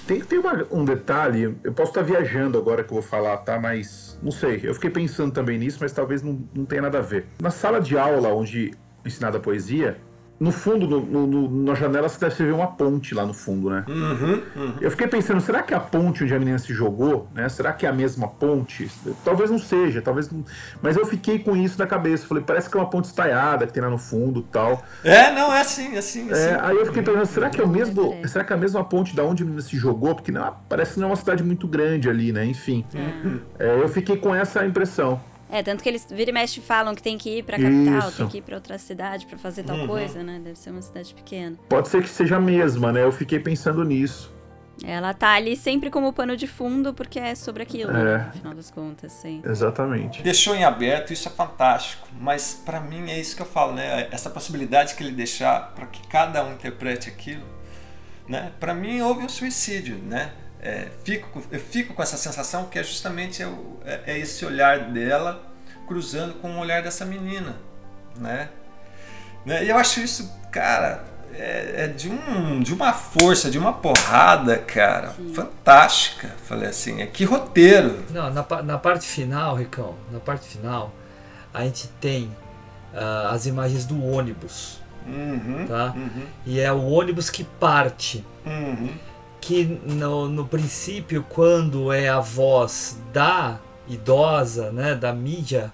Tem, tem uma- um detalhe, eu posso estar viajando agora que eu vou falar, tá? Mas não sei, eu fiquei pensando também nisso, mas talvez não, não tenha nada a ver. Na sala de aula onde ensinada a poesia, no fundo, no, no, na janela, você deve ver uma ponte lá no fundo, né? Uhum, uhum. Eu fiquei pensando, será que a ponte onde a menina se jogou, né? Será que é a mesma ponte? Talvez não seja, talvez não... Mas eu fiquei com isso na cabeça. Falei, parece que é uma ponte estaiada que tem lá no fundo tal. É, não, é assim, é assim. É, assim. aí eu fiquei pensando, será que é o mesmo. Será que é a mesma ponte da onde a menina se jogou? Porque não, parece que não é uma cidade muito grande ali, né? Enfim. Uhum. É, eu fiquei com essa impressão. É, tanto que eles vira e mexe falam que tem que ir pra capital, Isso. tem que ir pra outra cidade pra fazer tal uhum. coisa, né? Deve ser uma cidade pequena. Pode ser que seja a mesma, né? Eu fiquei pensando nisso. Ela tá ali sempre como pano de fundo, porque é sobre aquilo, é. né? no final das contas, sim. Exatamente. Deixou em aberto, isso é fantástico. Mas para mim é isso que eu falo, né? Essa possibilidade que ele deixar para que cada um interprete aquilo, né? Para mim houve um suicídio, né? É, fico, eu fico com essa sensação que é justamente é, é, esse olhar dela cruzando com o olhar dessa menina, né? né? E eu acho isso, cara, é, é, de, um, de uma força, de uma porrada, cara, Sim. fantástica. Falei assim, é que roteiro. Não, na, na parte final, Ricão, na parte final, a gente tem uh, as imagens do ônibus. Uhum, tá? Uhum. E é o ônibus que parte. Uhum que no, no princípio, quando é a voz da idosa, né, da mídia,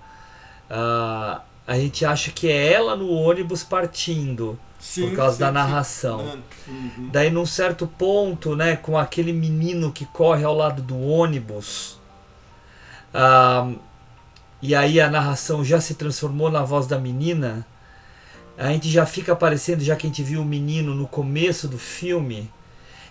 uh, a gente acha que é ela no ônibus partindo. Sim, por causa sim, da narração. Uhum. Daí num certo ponto, né, com aquele menino que corre ao lado do ônibus, uh, e aí a narração já se transformou na voz da menina, a gente já fica aparecendo, já que a gente viu o menino no começo do filme,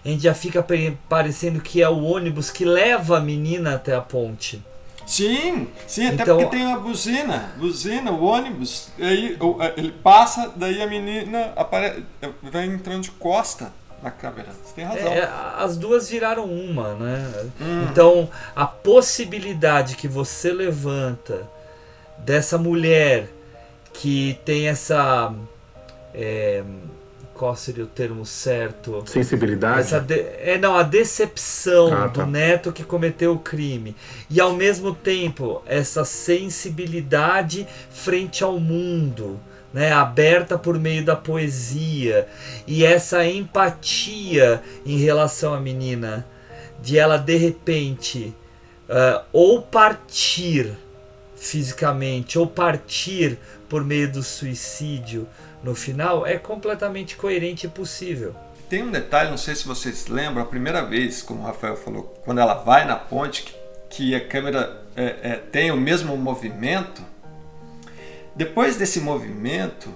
a gente já fica parecendo que é o ônibus que leva a menina até a ponte. Sim, sim, até então, porque tem a buzina, buzina, o ônibus, aí ele passa, daí a menina apare... vai entrando de costa na câmera. Você tem razão. É, as duas viraram uma, né? Hum. Então, a possibilidade que você levanta dessa mulher que tem essa. É, qual seria o termo certo? Sensibilidade? Essa de, é, não, a decepção ah, tá. do neto que cometeu o crime. E ao mesmo tempo, essa sensibilidade frente ao mundo. Né, aberta por meio da poesia e essa empatia em relação à menina, de ela de repente uh, ou partir fisicamente ou partir por meio do suicídio no final é completamente coerente e possível. Tem um detalhe, não sei se vocês lembram, a primeira vez, como o Rafael falou, quando ela vai na ponte, que, que a câmera é, é, tem o mesmo movimento. Depois desse movimento,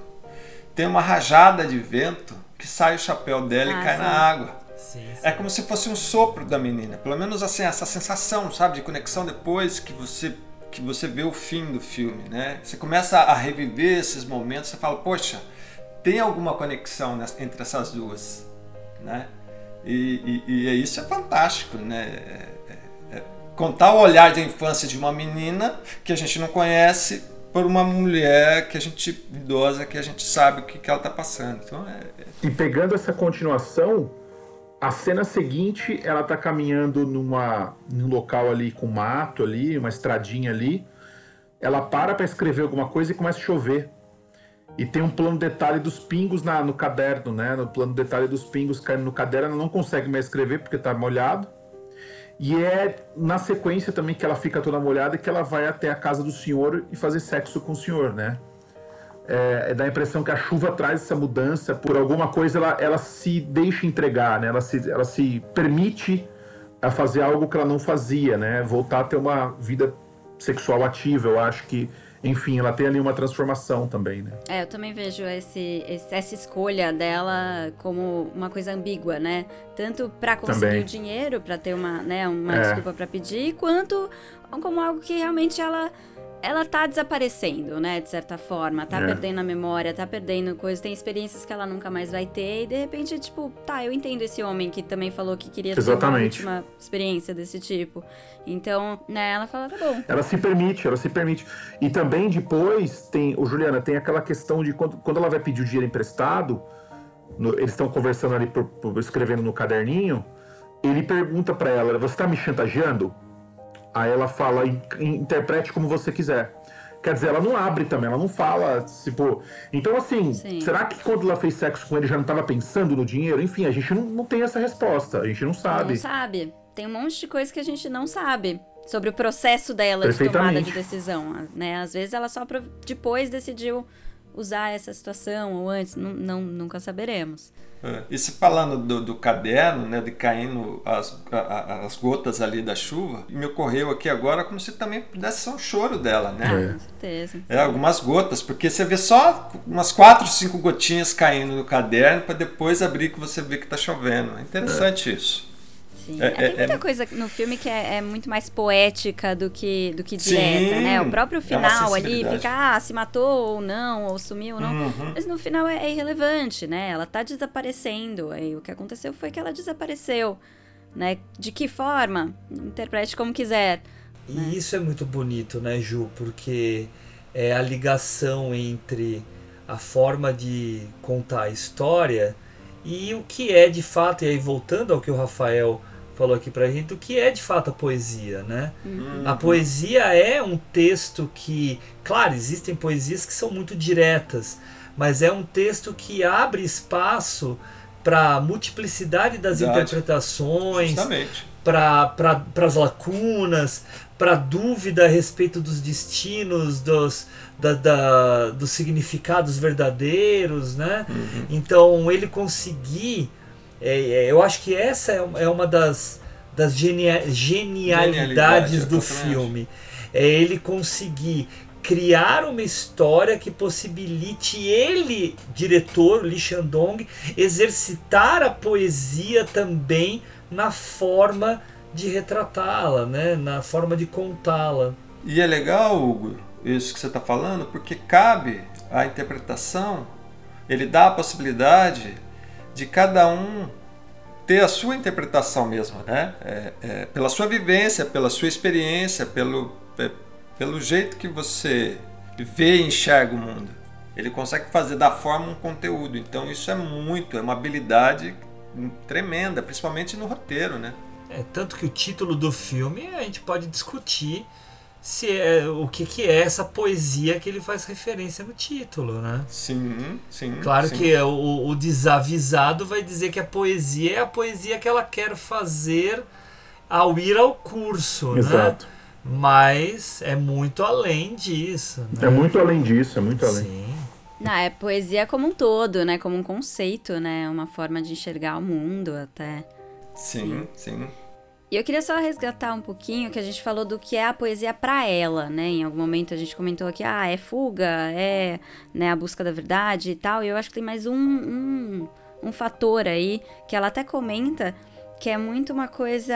tem uma rajada de vento que sai o chapéu dela ah, e cai sim. na água. Sim, sim. É como se fosse um sopro da menina. Pelo menos assim, essa sensação, sabe, de conexão depois que você que você vê o fim do filme, né? Você começa a reviver esses momentos, você fala, poxa, tem alguma conexão entre essas duas, né? E, e, e isso é fantástico, né? É, é, é contar o olhar de infância de uma menina que a gente não conhece por uma mulher que a gente idosa que a gente sabe o que, que ela está passando. Então é, é, E pegando essa continuação, a cena seguinte, ela tá caminhando numa, num local ali com mato ali, uma estradinha ali. Ela para para escrever alguma coisa e começa a chover. E tem um plano detalhe dos pingos na, no caderno, né? No plano detalhe dos pingos caindo no caderno, ela não consegue mais escrever porque tá molhado. E é na sequência também que ela fica toda molhada que ela vai até a casa do senhor e fazer sexo com o senhor, né? é, dá a impressão que a chuva traz essa mudança, por alguma coisa ela, ela se deixa entregar, né? ela, se, ela se permite a fazer algo que ela não fazia, né? voltar a ter uma vida sexual ativa. Eu acho que, enfim, ela tem ali uma transformação também. Né? É, eu também vejo esse, esse essa escolha dela como uma coisa ambígua, né? Tanto para conseguir também. o dinheiro, para ter uma, né, uma é. desculpa para pedir, quanto como algo que realmente ela ela tá desaparecendo, né, de certa forma, tá é. perdendo a memória, tá perdendo coisas, tem experiências que ela nunca mais vai ter, e de repente, tipo, tá, eu entendo esse homem que também falou que queria Exatamente. ter uma última experiência desse tipo. Então, né, ela fala, tá bom. Ela se permite, ela se permite. E também depois tem, o Juliana, tem aquela questão de quando, quando ela vai pedir o dinheiro emprestado, no, eles estão conversando ali, por, por, escrevendo no caderninho, ele pergunta para ela, você tá me chantageando? Aí ela fala, interprete como você quiser. Quer dizer, ela não abre também, ela não fala, tipo. Então, assim, Sim. será que quando ela fez sexo com ele já não estava pensando no dinheiro? Enfim, a gente não, não tem essa resposta, a gente não sabe. Não sabe. Tem um monte de coisa que a gente não sabe sobre o processo dela de tomada de decisão, né? Às vezes ela só depois decidiu usar essa situação ou antes, não, não- nunca saberemos. É, E se falando do, do caderno, né, de caindo as, a- as gotas ali da chuva, me ocorreu aqui agora como se também pudesse ser um choro dela, né? Ah, com certeza. É, algumas gotas, porque você vê só umas quatro, cinco gotinhas caindo no caderno para depois abrir que você vê que tá chovendo. É interessante isso. Sim. É, É, tem é- muita é- coisa no filme que é, é muito mais poética do que, do que Sim, direta, né? O próprio é final ali fica, ah, se matou ou não, ou sumiu ou não. Uhum. Mas no final é, é irrelevante, né? Ela tá desaparecendo. Aí o que aconteceu foi que ela desapareceu. Né? De que forma? Interprete como quiser. E isso é muito bonito, né, Ju? Porque é a ligação entre a forma de contar a história e o que é de fato, e aí voltando ao que o Rafael falou aqui pra gente, o que é de fato a poesia, né? A poesia é um texto que, claro, existem poesias que são muito diretas, mas é um texto que abre espaço para multiplicidade das Verdade. interpretações, para as lacunas, para dúvida a respeito dos destinos, dos, da, da- dos significados verdadeiros, né? Então ele conseguir, é, é, eu acho que essa é, uma- é das, das genia- genialidades Genialidade, do filme. É ele conseguir criar uma história que possibilite ele, diretor Lee Shandong, exercitar a poesia também na forma de retratá-la, né? na forma de contá-la. E é legal, Hugo, isso que você está falando, porque cabe à interpretação, ele dá a possibilidade de cada um ter a sua interpretação mesmo, né? É, é, pela sua vivência, pela sua experiência, pelo, é, pelo jeito que você vê e enxerga o mundo. Ele consegue fazer da forma um conteúdo. Então isso é muito, é uma habilidade tremenda, principalmente no roteiro, né? É, tanto que o título do filme a gente pode discutir se é o que, que é essa poesia que ele faz referência no título, né? Sim, sim. Claro sim. que o, o desavisado vai dizer que a poesia é a poesia que ela quer fazer ao ir ao curso, né? Exato. Mas é muito além disso. Né? É muito além disso, é muito além. Sim. Não, é poesia como um todo, né? Como um conceito, né? Uma forma de enxergar o mundo até. Sim, sim. E eu queria só resgatar um pouquinho que a gente falou do que é a poesia pra ela, né? Em algum momento a gente comentou aqui, ah, é fuga, é né, a busca da verdade e tal. E eu acho que tem mais um, um, um fator aí que ela até comenta que é muito uma coisa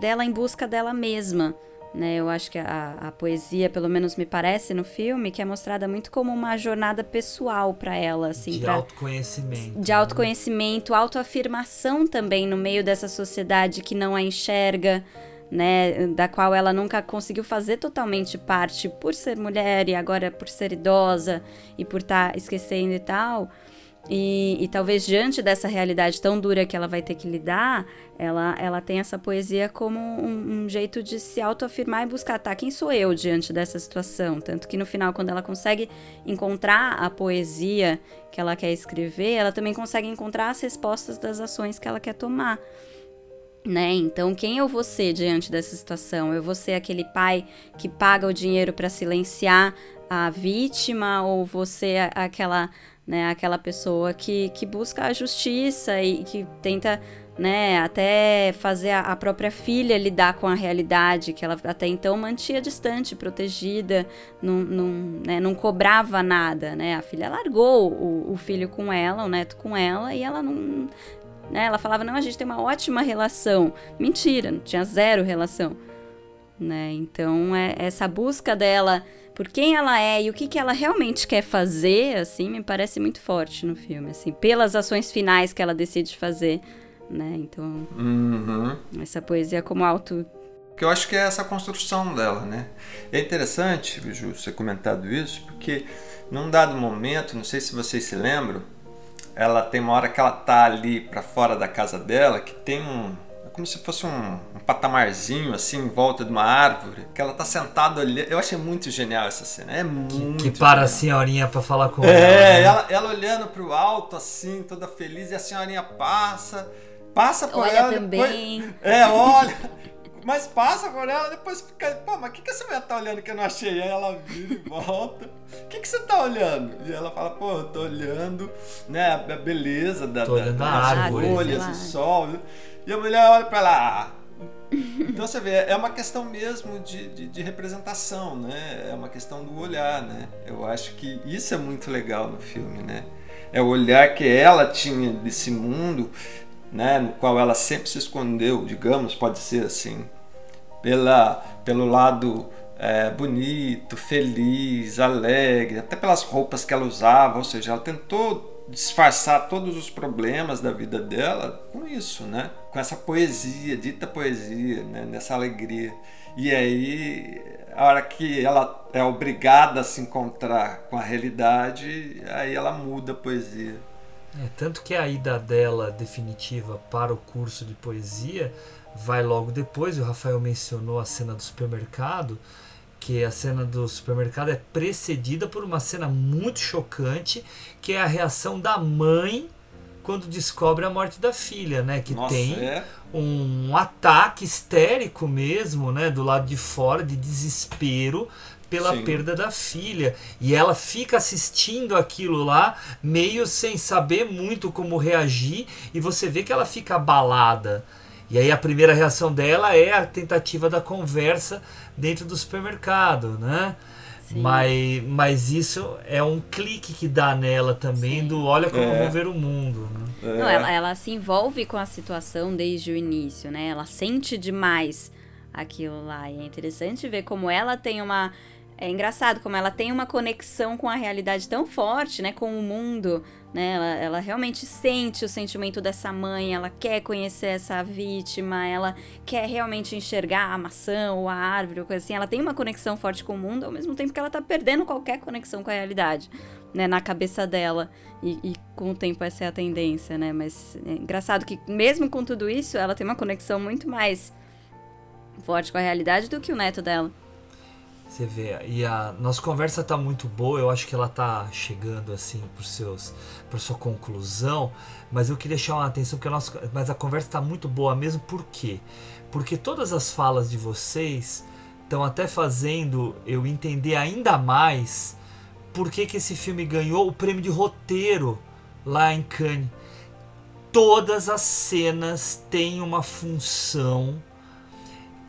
dela em busca dela mesma. Né, eu acho que a, a poesia, pelo menos me parece no filme, que é mostrada muito como uma jornada pessoal pra ela, assim, De pra- autoconhecimento. de autoconhecimento, autoafirmação também no meio dessa sociedade que não a enxerga, né, da qual ela nunca conseguiu fazer totalmente parte por ser mulher e agora por ser idosa e por estar esquecendo e tal. E, e talvez diante dessa realidade tão dura que ela vai ter que lidar, ela, ela tem essa poesia como um, um jeito de se autoafirmar e buscar, tá, quem sou eu diante dessa situação? Tanto que no final, quando ela consegue encontrar a poesia que ela quer escrever, ela também consegue encontrar as respostas das ações que ela quer tomar. Né? Então, quem eu vou ser diante dessa situação? Eu vou ser aquele pai que paga o dinheiro para silenciar a vítima ou a- aquela, né, aquela pessoa que, que busca a justiça e que tenta né, até fazer a, a própria filha lidar com a realidade que ela até então mantinha distante, protegida, não, não, né, não cobrava nada, né? A filha largou o, o filho com ela, o neto com ela, e ela não, né? Ela falava, não, a gente tem uma ótima relação. Mentira, não tinha zero relação. Né? Então, é essa busca dela por quem ela é e o que, que ela realmente quer fazer, assim, me parece muito forte no filme, assim, pelas ações finais que ela decide fazer, né? Então, Uhum. essa poesia como auto... Que eu acho que é essa construção dela, né? É interessante, Ju, você comentado isso, porque num dado momento, não sei se vocês se lembram, ela tem uma hora que ela tá ali para fora da casa dela, que tem um como se fosse um, um, patamarzinho assim em volta de uma árvore, que ela tá sentada olhando. Eu achei muito genial essa cena. É muito. Que, que para a senhorinha para falar com é, ela. É, né? ela, ela olhando pro alto assim, toda feliz, e a senhorinha passa, passa por olha ela. também. Depois, é, olha. Mas passa por ela, depois fica. Pô, mas o que, que essa mulher tá olhando que eu não achei? Aí ela vira e volta. O que, que você tá olhando? E ela fala, pô, eu tô olhando, né, a beleza da, tô da, das árvore, folhas, o sol. E a mulher olha pra lá. Então você vê, é uma questão mesmo de, de, de, representação, né? É uma questão do olhar, né? Eu acho que isso é muito legal no filme, né? É o olhar que ela tinha desse mundo né, no qual ela sempre se escondeu, digamos, pode ser assim, pela, pelo lado é, bonito, feliz, alegre, até pelas roupas que ela usava, ou seja, ela tentou disfarçar todos os problemas da vida dela com isso, né? Com essa poesia, dita poesia, né? nessa alegria. E aí, a hora que ela é obrigada a se encontrar com a realidade, aí ela muda a poesia. É, tanto que a ida dela definitiva para o curso de poesia vai logo depois. O Rafael mencionou a cena do supermercado, que a cena do supermercado é precedida por uma cena muito chocante, que é a reação da mãe quando descobre a morte da filha, né? Que Nossa, tem é? um ataque histérico mesmo, né? Do lado de fora, de desespero pela Sim. perda da filha. E ela fica assistindo aquilo lá, meio sem saber muito como reagir, e você vê que ela fica abalada. E aí a primeira reação dela é a tentativa da conversa dentro do supermercado, né? Mas, mas isso é um clique que dá nela também Sim. do olha como É. eu vou ver o mundo. Né? Não, ela, ela se envolve com a situação desde o início, né? Ela sente demais aquilo lá. E é interessante ver como ela tem uma. É engraçado como ela tem uma conexão com a realidade tão forte, né? Com o mundo, né? Ela, ela realmente sente o sentimento dessa mãe, ela quer conhecer essa vítima, ela quer realmente enxergar a maçã ou a árvore ou coisa assim. Ela tem uma conexão forte com o mundo, ao mesmo tempo que ela tá perdendo qualquer conexão com a realidade, né? Na cabeça dela. E, e com o tempo essa é a tendência, né? Mas é engraçado que mesmo com tudo isso, ela tem uma conexão muito mais forte com a realidade do que o neto dela. Você vê, e a nossa conversa tá muito boa, eu acho que ela tá chegando assim para seus para sua conclusão, mas eu queria chamar a atenção porque a nossa, mas a conversa tá muito boa mesmo, por quê? Porque todas as falas de vocês estão até fazendo eu entender ainda mais por que, que esse filme ganhou o prêmio de roteiro lá em Cannes. Todas as cenas têm uma função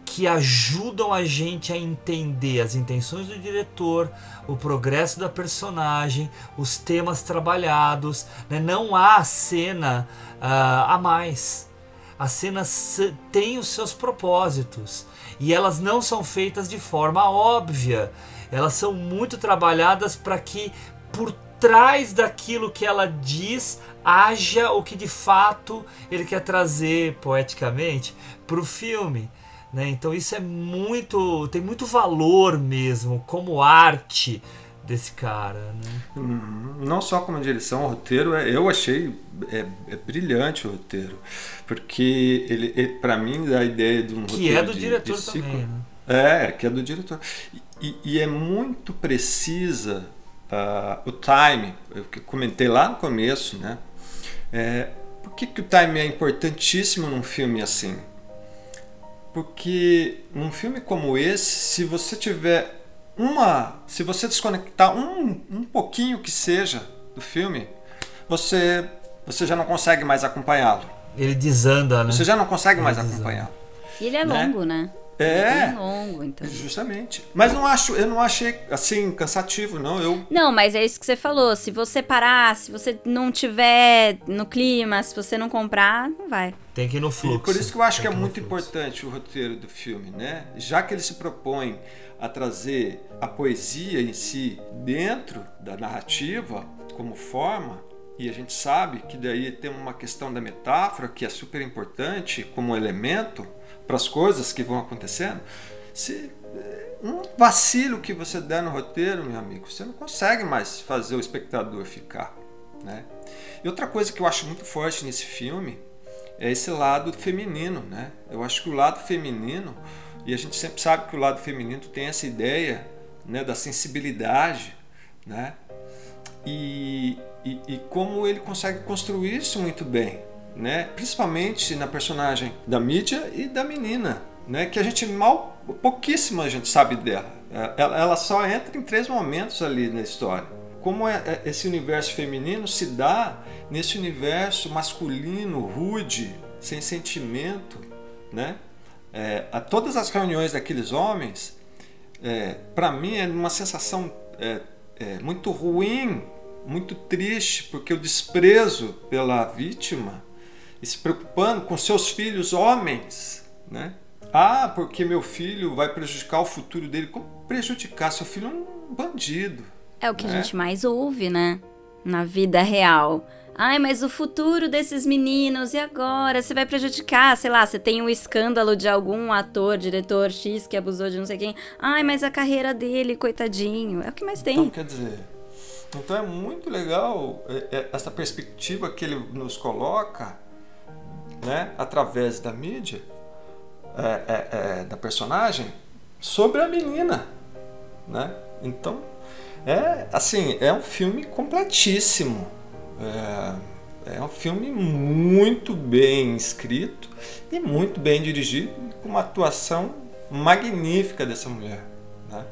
que ajudam a gente a entender as intenções do diretor, o progresso da personagem, os temas trabalhados. Né? Não há cena uh, a mais. As cenas têm os seus propósitos e elas não são feitas de forma óbvia. Elas são muito trabalhadas para que por trás daquilo que ela diz haja o que de fato ele quer trazer poeticamente para o filme. Né? Então isso é muito. tem muito valor mesmo como arte desse cara. Né? Uhum. Não só como direção, o roteiro, é, eu achei é, é brilhante o roteiro. Porque ele, ele para mim, dá a ideia de um que roteiro. Que é do de, diretor de também. Né? É, que é do diretor. E, e é muito precisa uh, o time, eu que comentei lá no começo, né? É, por que, que o time é importantíssimo num filme assim? Porque num filme como esse, se você tiver uma. Se você desconectar um, um pouquinho que seja do filme, você, você já não consegue mais acompanhá-lo. Ele desanda, né? Você já não consegue Ele mais acompanhá-lo. E ele é Né? longo, né? É. É longo, então. Justamente. Mas não acho, eu não achei assim cansativo, não. Eu Não, mas é isso que você falou. Se você parar, se você não tiver no clima, se você não comprar, não vai. Tem que ir no fluxo. Por isso que eu acho que é muito fluxo. importante o roteiro do filme, né? Já que ele se propõe a trazer a poesia em si dentro da narrativa como forma, e a gente sabe que daí tem uma questão da metáfora que é super importante como elemento para as coisas que vão acontecendo. Se eh, um vacilo que você der no roteiro, meu amigo, você não consegue mais fazer o espectador ficar, né? E outra coisa que eu acho muito forte nesse filme é esse lado feminino, né? Eu acho que o lado feminino, e a gente sempre sabe que o lado feminino tem essa ideia né, da sensibilidade, né? E, e, e como ele consegue construir isso muito bem, né? Principalmente na personagem da mídia e da menina, né? Que a gente mal, pouquíssima gente sabe dela. Ela, ela só entra em três momentos ali na história. Como é, é, esse universo feminino se dá nesse universo masculino, rude, sem sentimento, né? É, a todas as reuniões daqueles homens, é, para mim é uma sensação é, é, muito ruim, muito triste, porque o desprezo pela vítima e se preocupando com seus filhos homens, né? Ah, porque meu filho vai prejudicar o futuro dele. Como prejudicar? Seu filho é um bandido. É o que né? a gente mais ouve, né? Na vida real. Ai, mas o futuro desses meninos, e agora? Você vai prejudicar, sei lá, você tem um escândalo de algum ator, diretor X que abusou de não sei quem. Ai, mas a carreira dele, coitadinho. É o que mais tem. Então, quer dizer, então é muito legal é, é, essa perspectiva que ele nos coloca, né, através da mídia, é, é, é, da personagem, sobre a menina, né? Então, é assim, é um filme completíssimo. É, é um filme muito bem escrito e muito bem dirigido, com uma atuação magnífica dessa mulher. Né?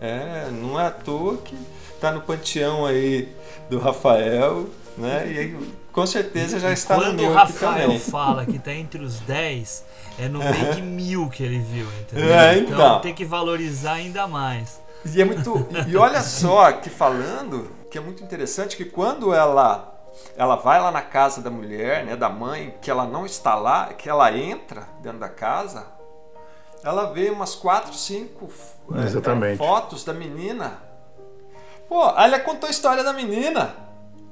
É, não é à toa que está no panteão aí do Rafael, né? E aí, com certeza já está Quando no meu o aqui Rafael também. fala que tá entre os 10, é no meio de mil que ele viu, entendeu? É, então. então. tem que valorizar ainda mais. E é muito. E olha só que falando, que é muito interessante que quando ela ela vai lá na casa da mulher, né, da mãe, que ela não está lá, que ela entra dentro da casa, ela vê umas quatro, cinco é, é, fotos da menina. Pô, aí ela contou a história da menina.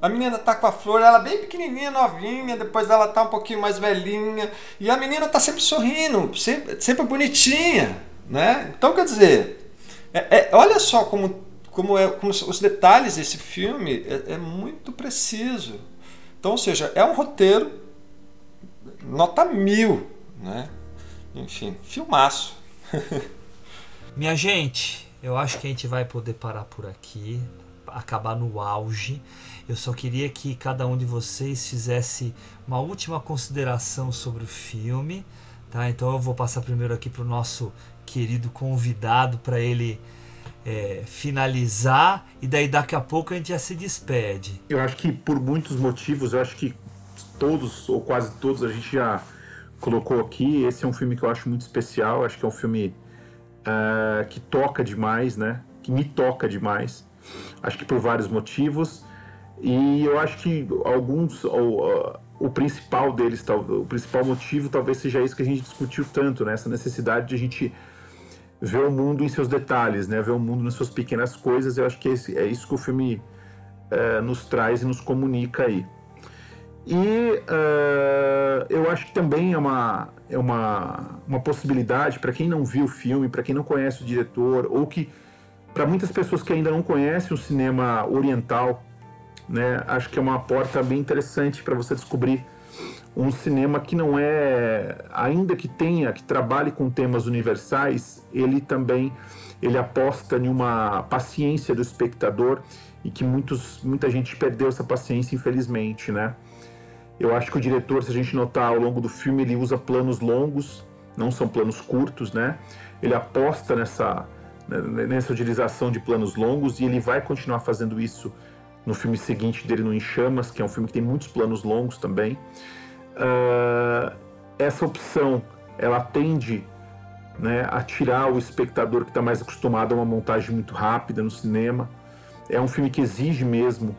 A menina tá com a flor, ela bem pequenininha, novinha, depois ela tá um pouquinho mais velhinha, e a menina tá sempre sorrindo, sempre, sempre bonitinha, né? Então, quer dizer, é, é, olha só como, como, é, como os detalhes desse filme é, é muito preciso. Então, ou seja, é um roteiro nota mil, né? Enfim, filmaço. Minha gente, eu acho que a gente vai poder parar por aqui, acabar no auge. Eu só queria que cada um de vocês fizesse uma última consideração sobre o filme, tá? Então eu vou passar primeiro aqui para o nosso querido convidado para ele é, finalizar e daí daqui a pouco a gente já se despede. Eu acho que por muitos motivos, eu acho que todos ou quase todos a gente já colocou aqui. Esse é um filme que eu acho muito especial. Acho que é um filme uh, que toca demais, né? Que me toca demais. Acho que por vários motivos. E eu acho que alguns, ou, uh, o principal deles, o principal motivo talvez seja isso que a gente discutiu tanto, né? Essa necessidade de a gente ver o mundo em seus detalhes, né? Ver o mundo nas suas pequenas coisas. Eu acho que é, esse, é isso que o filme uh, nos traz e nos comunica aí. E uh, eu acho que também é uma, é uma, uma possibilidade para quem não viu o filme, para quem não conhece o diretor, ou que para muitas pessoas que ainda não conhecem o cinema oriental, né, acho que é uma porta bem interessante para você descobrir um cinema que não é, ainda que tenha, que trabalhe com temas universais, ele também ele aposta em uma paciência do espectador e que muitos, muita gente perdeu essa paciência, infelizmente, né? Eu acho que o diretor, se a gente notar ao longo do filme, ele usa planos longos, não são planos curtos, né? Ele aposta nessa, né, nessa utilização de planos longos e ele vai continuar fazendo isso no filme seguinte dele, no Em Chamas, que é um filme que tem muitos planos longos também. Uh, essa opção, ela tende né, a tirar o espectador que está mais acostumado a uma montagem muito rápida no cinema. É um filme que exige mesmo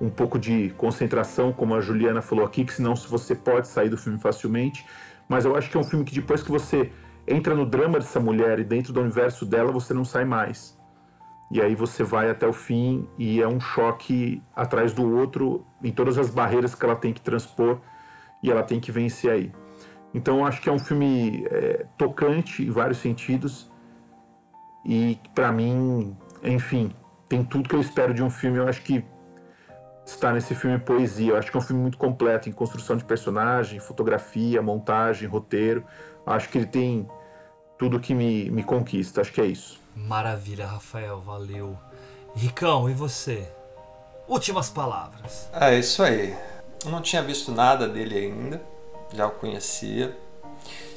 um pouco de concentração, como a Juliana falou aqui, que senão você pode sair do filme facilmente. Mas eu acho que é um filme que depois que você entra no drama dessa mulher e dentro do universo dela, você não sai mais. E aí você vai até o fim e é um choque atrás do outro em todas as barreiras que ela tem que transpor e ela tem que vencer aí. Então acho que é um filme é, tocante em vários sentidos e para mim, enfim, tem tudo que eu espero de um filme. Eu acho que está nesse filme Poesia. Eu acho que é um filme muito completo em construção de personagem, fotografia, montagem, roteiro. Acho que ele tem tudo que me, me conquista. Acho que é isso. Maravilha, Rafael, valeu. Ricão, e você? Últimas palavras. É isso aí. Eu não tinha visto nada dele ainda, já o conhecia.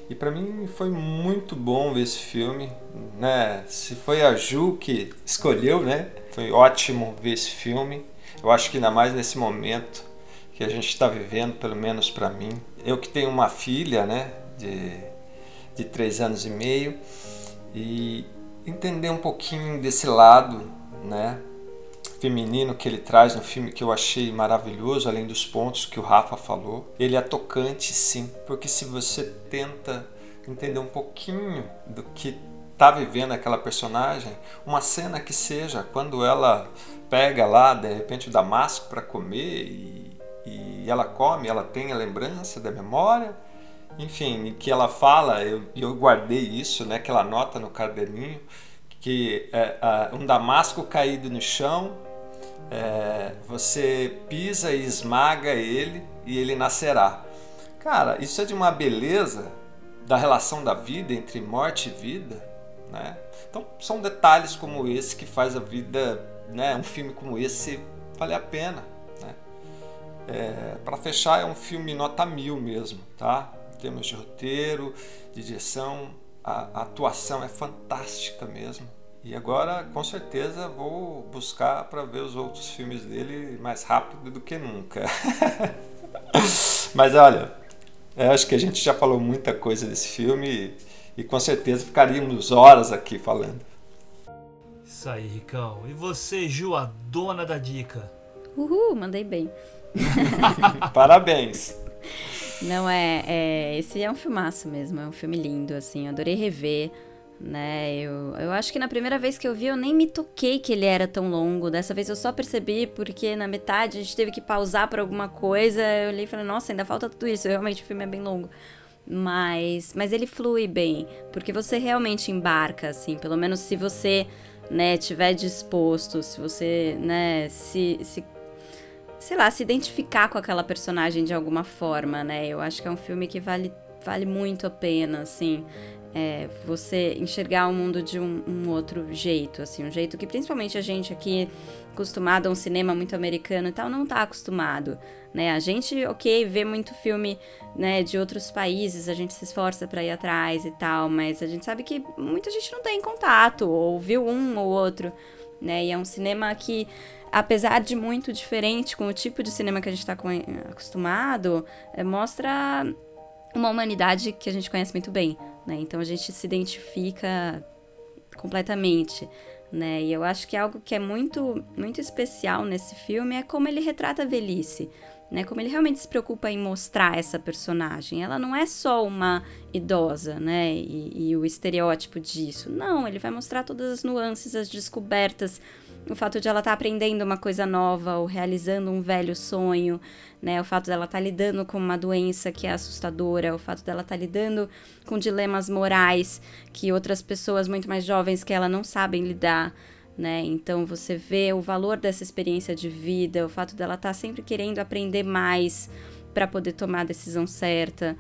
E para mim foi muito bom ver esse filme, né? Se foi a Ju que escolheu, né? Foi ótimo ver esse filme. Eu acho que ainda mais nesse momento que a gente está vivendo, pelo menos para mim. Eu que tenho uma filha, né? De, de três anos e meio e entender um pouquinho desse lado, né? feminino que ele traz no filme que eu achei maravilhoso, além dos pontos que o Rafa falou. Ele é tocante, sim, porque se você tenta entender um pouquinho do que tá vivendo aquela personagem, uma cena que seja quando ela pega lá de repente o damasco para comer e, e ela come, ela tem a lembrança da memória, enfim, que ela fala, eu, eu guardei isso, né, que ela nota no caderninho, que é, um damasco caído no chão é, você pisa e esmaga ele e ele nascerá. Cara, isso é de uma beleza da relação da vida entre morte e vida, né? Então são detalhes como esse que faz a vida, né? Um filme como esse valer a pena, né? É, Para fechar é um filme nota mil mesmo, tá? Termos de roteiro, de direção, a, a atuação é fantástica mesmo. E agora, com certeza, vou buscar para ver os outros filmes dele mais rápido do que nunca. Mas olha, eu acho que a gente já falou muita coisa desse filme e, e com certeza ficaríamos horas aqui falando. Isso aí, Ricão. E você, Ju, a dona da dica? Uhul, mandei bem. Parabéns. Não é, é, esse é um filmaço mesmo, é um filme lindo assim, adorei rever né? Eu, eu acho que na primeira vez que eu vi eu nem me toquei que ele era tão longo. Dessa vez eu só percebi porque na metade a gente teve que pausar por alguma coisa. Eu olhei e falei, nossa, ainda falta tudo isso. Realmente o filme é bem longo. Mas, mas ele flui bem, porque você realmente embarca, assim, pelo menos se você, né, tiver disposto, se você, né, se, se sei lá, se identificar com aquela personagem de alguma forma, né? Eu acho que é um filme que vale, vale muito a pena, assim é, você enxergar o mundo de um, um, outro jeito, assim, um jeito que principalmente a gente aqui, acostumado a um cinema muito americano e tal, não tá acostumado, né? A gente, ok, vê muito filme, né, de outros países, a gente se esforça para ir atrás e tal, mas a gente sabe que muita gente não tem contato, ou viu um ou outro, né? E é um cinema que apesar de muito diferente com o tipo de cinema que a gente está acostumado, é, mostra uma humanidade que a gente conhece muito bem, né? Então a gente se identifica completamente, né? E eu acho que algo que é muito muito especial nesse filme é como ele retrata a velhice, né? Como ele realmente se preocupa em mostrar essa personagem. Ela não é só uma idosa, né? E, e o estereótipo disso. Não, ele vai mostrar todas as nuances, as descobertas o fato de ela estar tá aprendendo uma coisa nova ou realizando um velho sonho, né? O fato dela estar tá lidando com uma doença que é assustadora, o fato dela estar tá lidando com dilemas morais que outras pessoas muito mais jovens que ela não sabem lidar, né? Então você vê o valor dessa experiência de vida, o fato dela estar tá sempre querendo aprender mais para poder tomar a decisão certa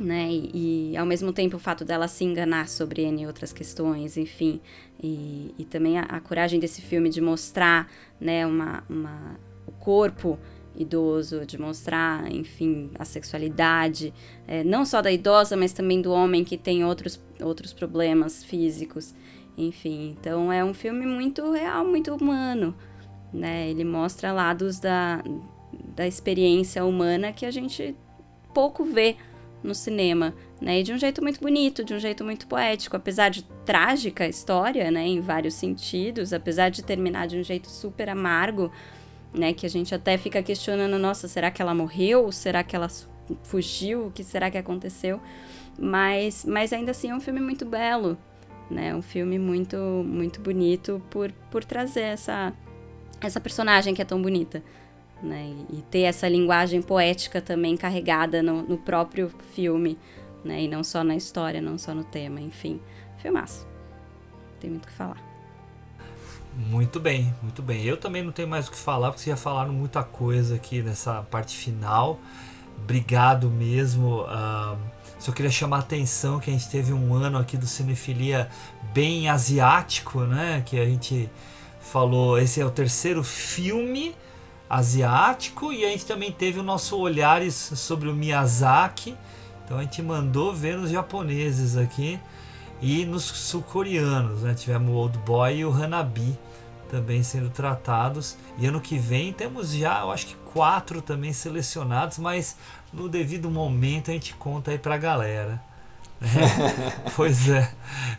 né? E, e, ao mesmo tempo o fato dela se enganar sobre N outras questões, enfim. E, e também a, a, coragem desse filme de mostrar, né, uma, uma, o corpo idoso, de mostrar, enfim, a sexualidade, é, não só da idosa, mas também do homem que tem outros, outros problemas físicos, enfim. Então é um filme muito real, muito humano, né? Ele mostra lados da, da experiência humana que a gente pouco vê no cinema, né? E de um jeito muito bonito, de um jeito muito poético, apesar de trágica a história, né? Em vários sentidos, apesar de terminar de um jeito super amargo, né? Que a gente até fica questionando, nossa, será que ela morreu? Será que ela fugiu? O que será que aconteceu? Mas, mas ainda assim é um filme muito belo, né? Um filme muito, muito bonito por, por trazer essa, essa personagem que é tão bonita, né? E ter essa linguagem poética também carregada no, no próprio filme, né? E não só na história, não só no tema, enfim. Filmaço. Tem muito o que falar. Muito bem, muito bem. Eu também não tenho mais o que falar, porque vocês já falaram muita coisa aqui nessa parte final. Obrigado mesmo. Uh, só queria chamar a atenção que a gente teve um ano aqui do Cinefilia bem asiático, né? Que a gente falou, esse é o terceiro filme asiático e a gente também teve o nosso olhares sobre o Miyazaki. Então a gente mandou ver nos japoneses aqui e nos sul-coreanos, né? Tivemos o Old Boy e o Hanabi também sendo tratados. E ano que vem temos já, eu acho que quatro também selecionados, mas no devido momento a gente conta aí pra galera. É, pois é.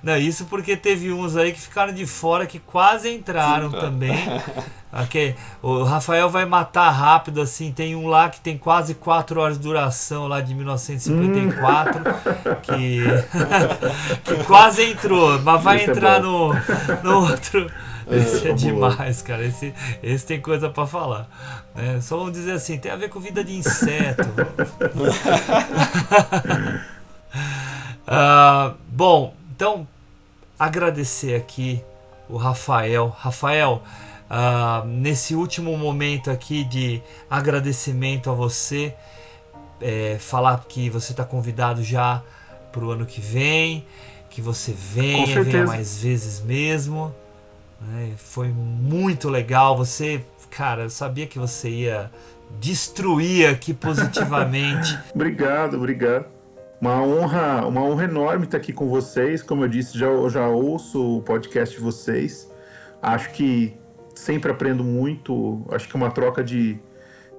Não, isso porque teve uns aí que ficaram de fora que quase entraram Sim, também. Okay. O Rafael vai matar rápido, assim. Tem um lá que tem quase 4 horas de duração, lá de 1954, hum. que, que quase entrou, mas vai Isso é entrar é no, no outro. Esse é, é demais, cara. Esse, esse tem coisa para falar. É, só vamos dizer assim, tem a ver com vida de inseto. Uh, bom, então agradecer aqui o Rafael. Rafael, uh, nesse último momento aqui de agradecimento a você, é, falar que você está convidado já para o ano que vem, que você venha, venha mais vezes mesmo. Né? Foi muito legal. Você, cara, eu sabia que você ia destruir aqui positivamente. obrigado, obrigado. Uma honra, uma honra enorme estar aqui com vocês. Como eu disse, já, já ouço o podcast de vocês. Acho que sempre aprendo muito. Acho que é uma troca de,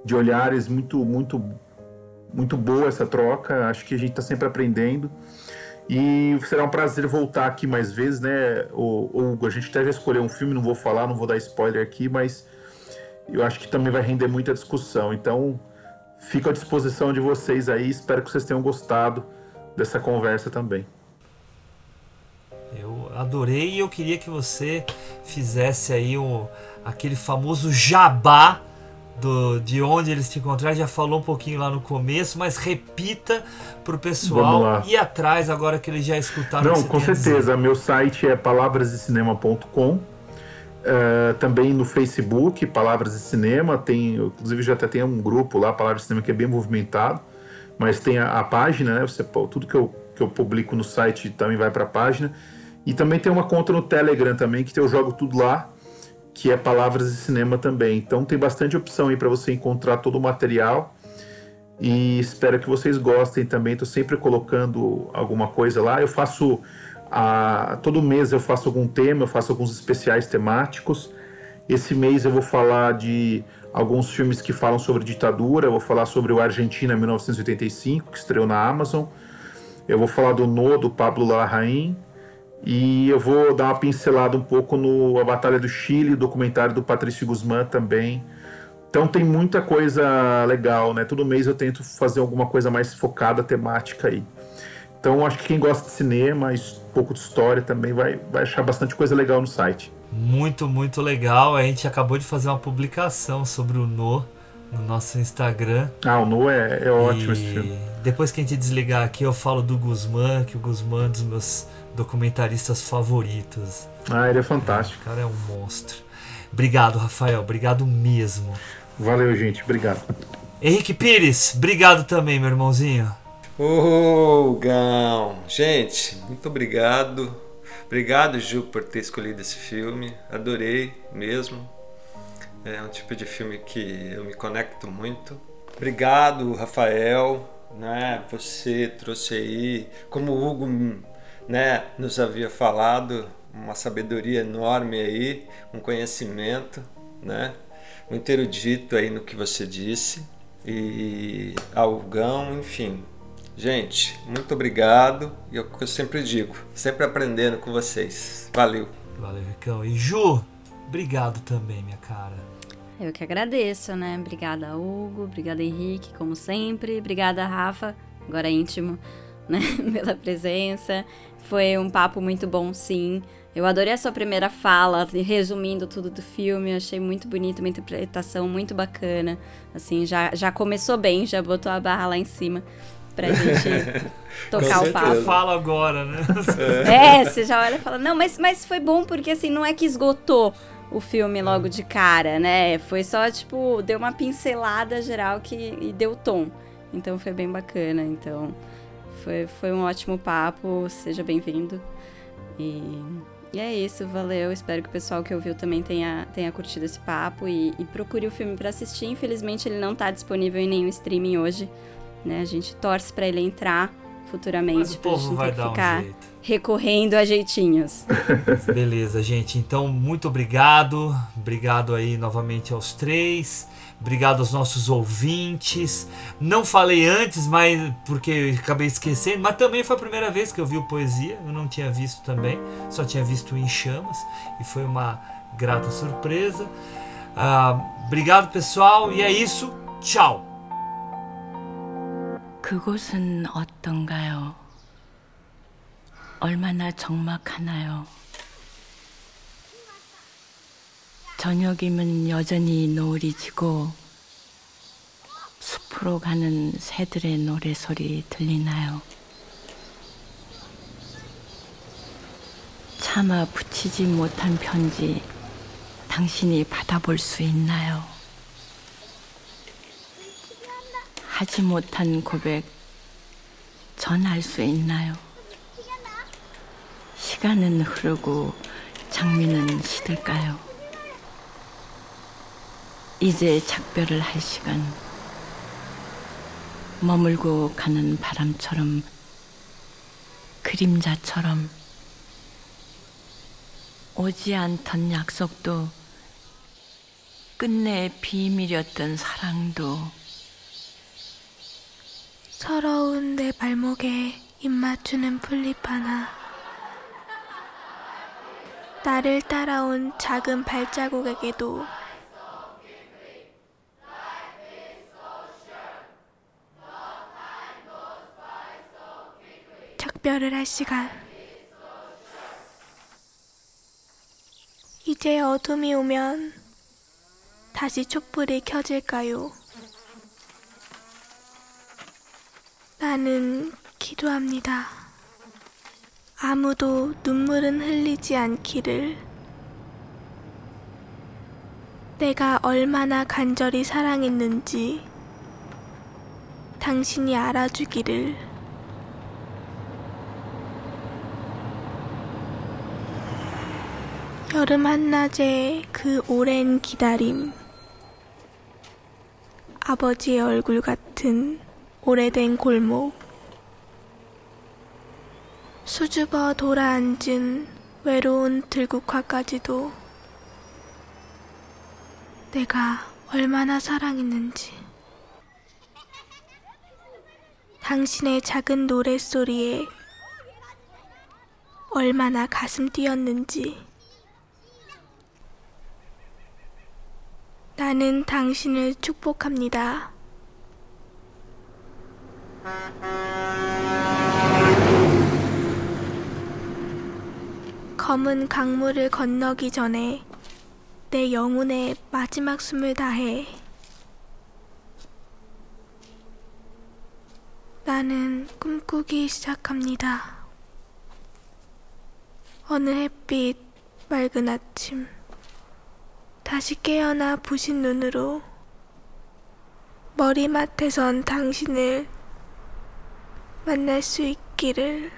de olhares muito, muito, muito boa essa troca. Acho que a gente está sempre aprendendo. E será um prazer voltar aqui mais vezes, né? O, Hugo, a gente até já um filme, não vou falar, não vou dar spoiler aqui, mas eu acho que também vai render muita discussão. Então, Fico à disposição de vocês aí, espero que vocês tenham gostado dessa conversa também. Eu adorei e eu queria que você fizesse aí um, aquele famoso jabá do, de onde eles te encontraram. Já falou um pouquinho lá no começo, mas repita para o pessoal ir atrás agora que eles já escutaram. Não, com certeza. Meu site é palavrasdecinema.com Uh, também no Facebook, Palavras de Cinema, tem, inclusive já até tem um grupo lá, Palavras de Cinema, que é bem movimentado, mas tem a, a página, né? Você, tudo que eu, que eu publico no site também vai para a página. E também tem uma conta no Telegram também, que eu jogo tudo lá, que é Palavras de Cinema também. Então tem bastante opção aí para você encontrar todo o material. E espero que vocês gostem também. Estou sempre colocando alguma coisa lá. Eu faço a, todo mês eu faço algum tema, eu faço alguns especiais temáticos. Esse mês eu vou falar de alguns filmes que falam sobre ditadura. Eu vou falar sobre o Argentina 1985, que estreou na Amazon. Eu vou falar do No, do Pablo Larraín. E eu vou dar uma pincelada um pouco no A Batalha do Chile, documentário do Patrício Guzmán também. Então tem muita coisa legal, né? Todo mês eu tento fazer alguma coisa mais focada, temática aí. Então acho que quem gosta de cinema, um pouco de história também vai, vai achar bastante coisa legal no site. Muito, muito legal. A gente acabou de fazer uma publicação sobre o No no nosso Instagram. Ah, o No é, é ótimo esse filme. Depois que a gente desligar aqui, eu falo do Guzmán, que o Guzmán é um dos meus documentaristas favoritos. Ah, ele é fantástico. O cara é um monstro. Obrigado, Rafael. Obrigado mesmo. Valeu, gente. Obrigado. Henrique Pires, obrigado também, meu irmãozinho. Ô, Gão! Gente, muito obrigado. Obrigado, Ju, por ter escolhido esse filme. Adorei mesmo. É um tipo de filme que eu me conecto muito. Obrigado, Rafael. Né? Você trouxe aí, como o Hugo né, nos havia falado, uma sabedoria enorme aí, um conhecimento, né? Muito erudito aí no que você disse. E ao Gão, enfim, Gente, muito obrigado. E é o que eu sempre digo, sempre aprendendo com vocês. Valeu. Valeu, Ricão. E Ju, obrigado também, minha cara. Eu que agradeço, né? Obrigada, Hugo. Obrigada, Henrique, como sempre. Obrigada, Rafa, agora íntimo, né? Pela presença. Foi um papo muito bom, sim. Eu adorei a sua primeira fala, resumindo tudo do filme. Eu achei muito bonito, uma interpretação muito bacana. Assim, já, já começou bem, já botou a barra lá em cima pra gente tocar o papo. fala agora, né? É. é, você já olha e fala, não, mas, mas foi bom porque assim, não é que esgotou, o filme logo de cara, né? Foi só, tipo, deu uma pincelada geral que, e deu tom. Então foi bem bacana. Então foi, foi um ótimo papo. Seja bem-vindo. E, e, é isso, valeu. Espero que o pessoal que ouviu também tenha, tenha curtido esse papo e, e procure o filme para assistir. Infelizmente ele não tá disponível em nenhum streaming hoje. Né? A gente torce para ele entrar futuramente. Mas o povo vai dar ficar um jeito. recorrendo a jeitinhos. Beleza, gente. Então, muito obrigado. Obrigado aí novamente aos três. Obrigado aos nossos ouvintes. Não falei antes, mas porque eu acabei esquecendo, mas também foi a primeira vez que eu vi o Poesia. Eu não tinha visto também, só tinha visto em chamas e foi uma grata surpresa. Ah, obrigado, pessoal, e é isso. Tchau. 그곳은 어떤가요? 얼마나 적막하나요? 저녁이면 여전히 노을이 지고 숲으로 가는 새들의 노래소리 들리나요? 차마 붙이지 못한 편지 당신이 받아볼 수 있나요? 하지 못한 고백 전할 수 있나요? 시간은 흐르고 장미는 시들까요? 이제 작별을 할 시간 머물고 가는 바람처럼 그림자처럼 오지 않던 약속도 끝내 비밀이었던 사랑도 서러운 내 발목에 입 맞추는 풀잎 하나. 나를 따라온 작은 발자국에게도 작별을 할 시간. 이제 어둠이 오면 다시 촛불이 켜질까요? 나는 기도합니다. 아무도 눈물은 흘리지 않기를. 내가 얼마나 간절히 사랑했는지 당신이 알아주기를. 여름 한낮의 그 오랜 기다림. 아버지의 얼굴 같은 오래된 골목. 수줍어 돌아앉은 외로운 들국화까지도 내가 얼마나 사랑했는지. 당신의 작은 노랫소리에 얼마나 가슴 뛰었는지. 나는 당신을 축복합니다. 검은 강물을 건너기 전에 내 영혼의 마지막 숨을 다해 나는 꿈꾸기 시작합니다. 어느 햇빛 맑은 아침 다시 깨어나 부신 눈으로 머리맡에선 당신을 만날 수 있기를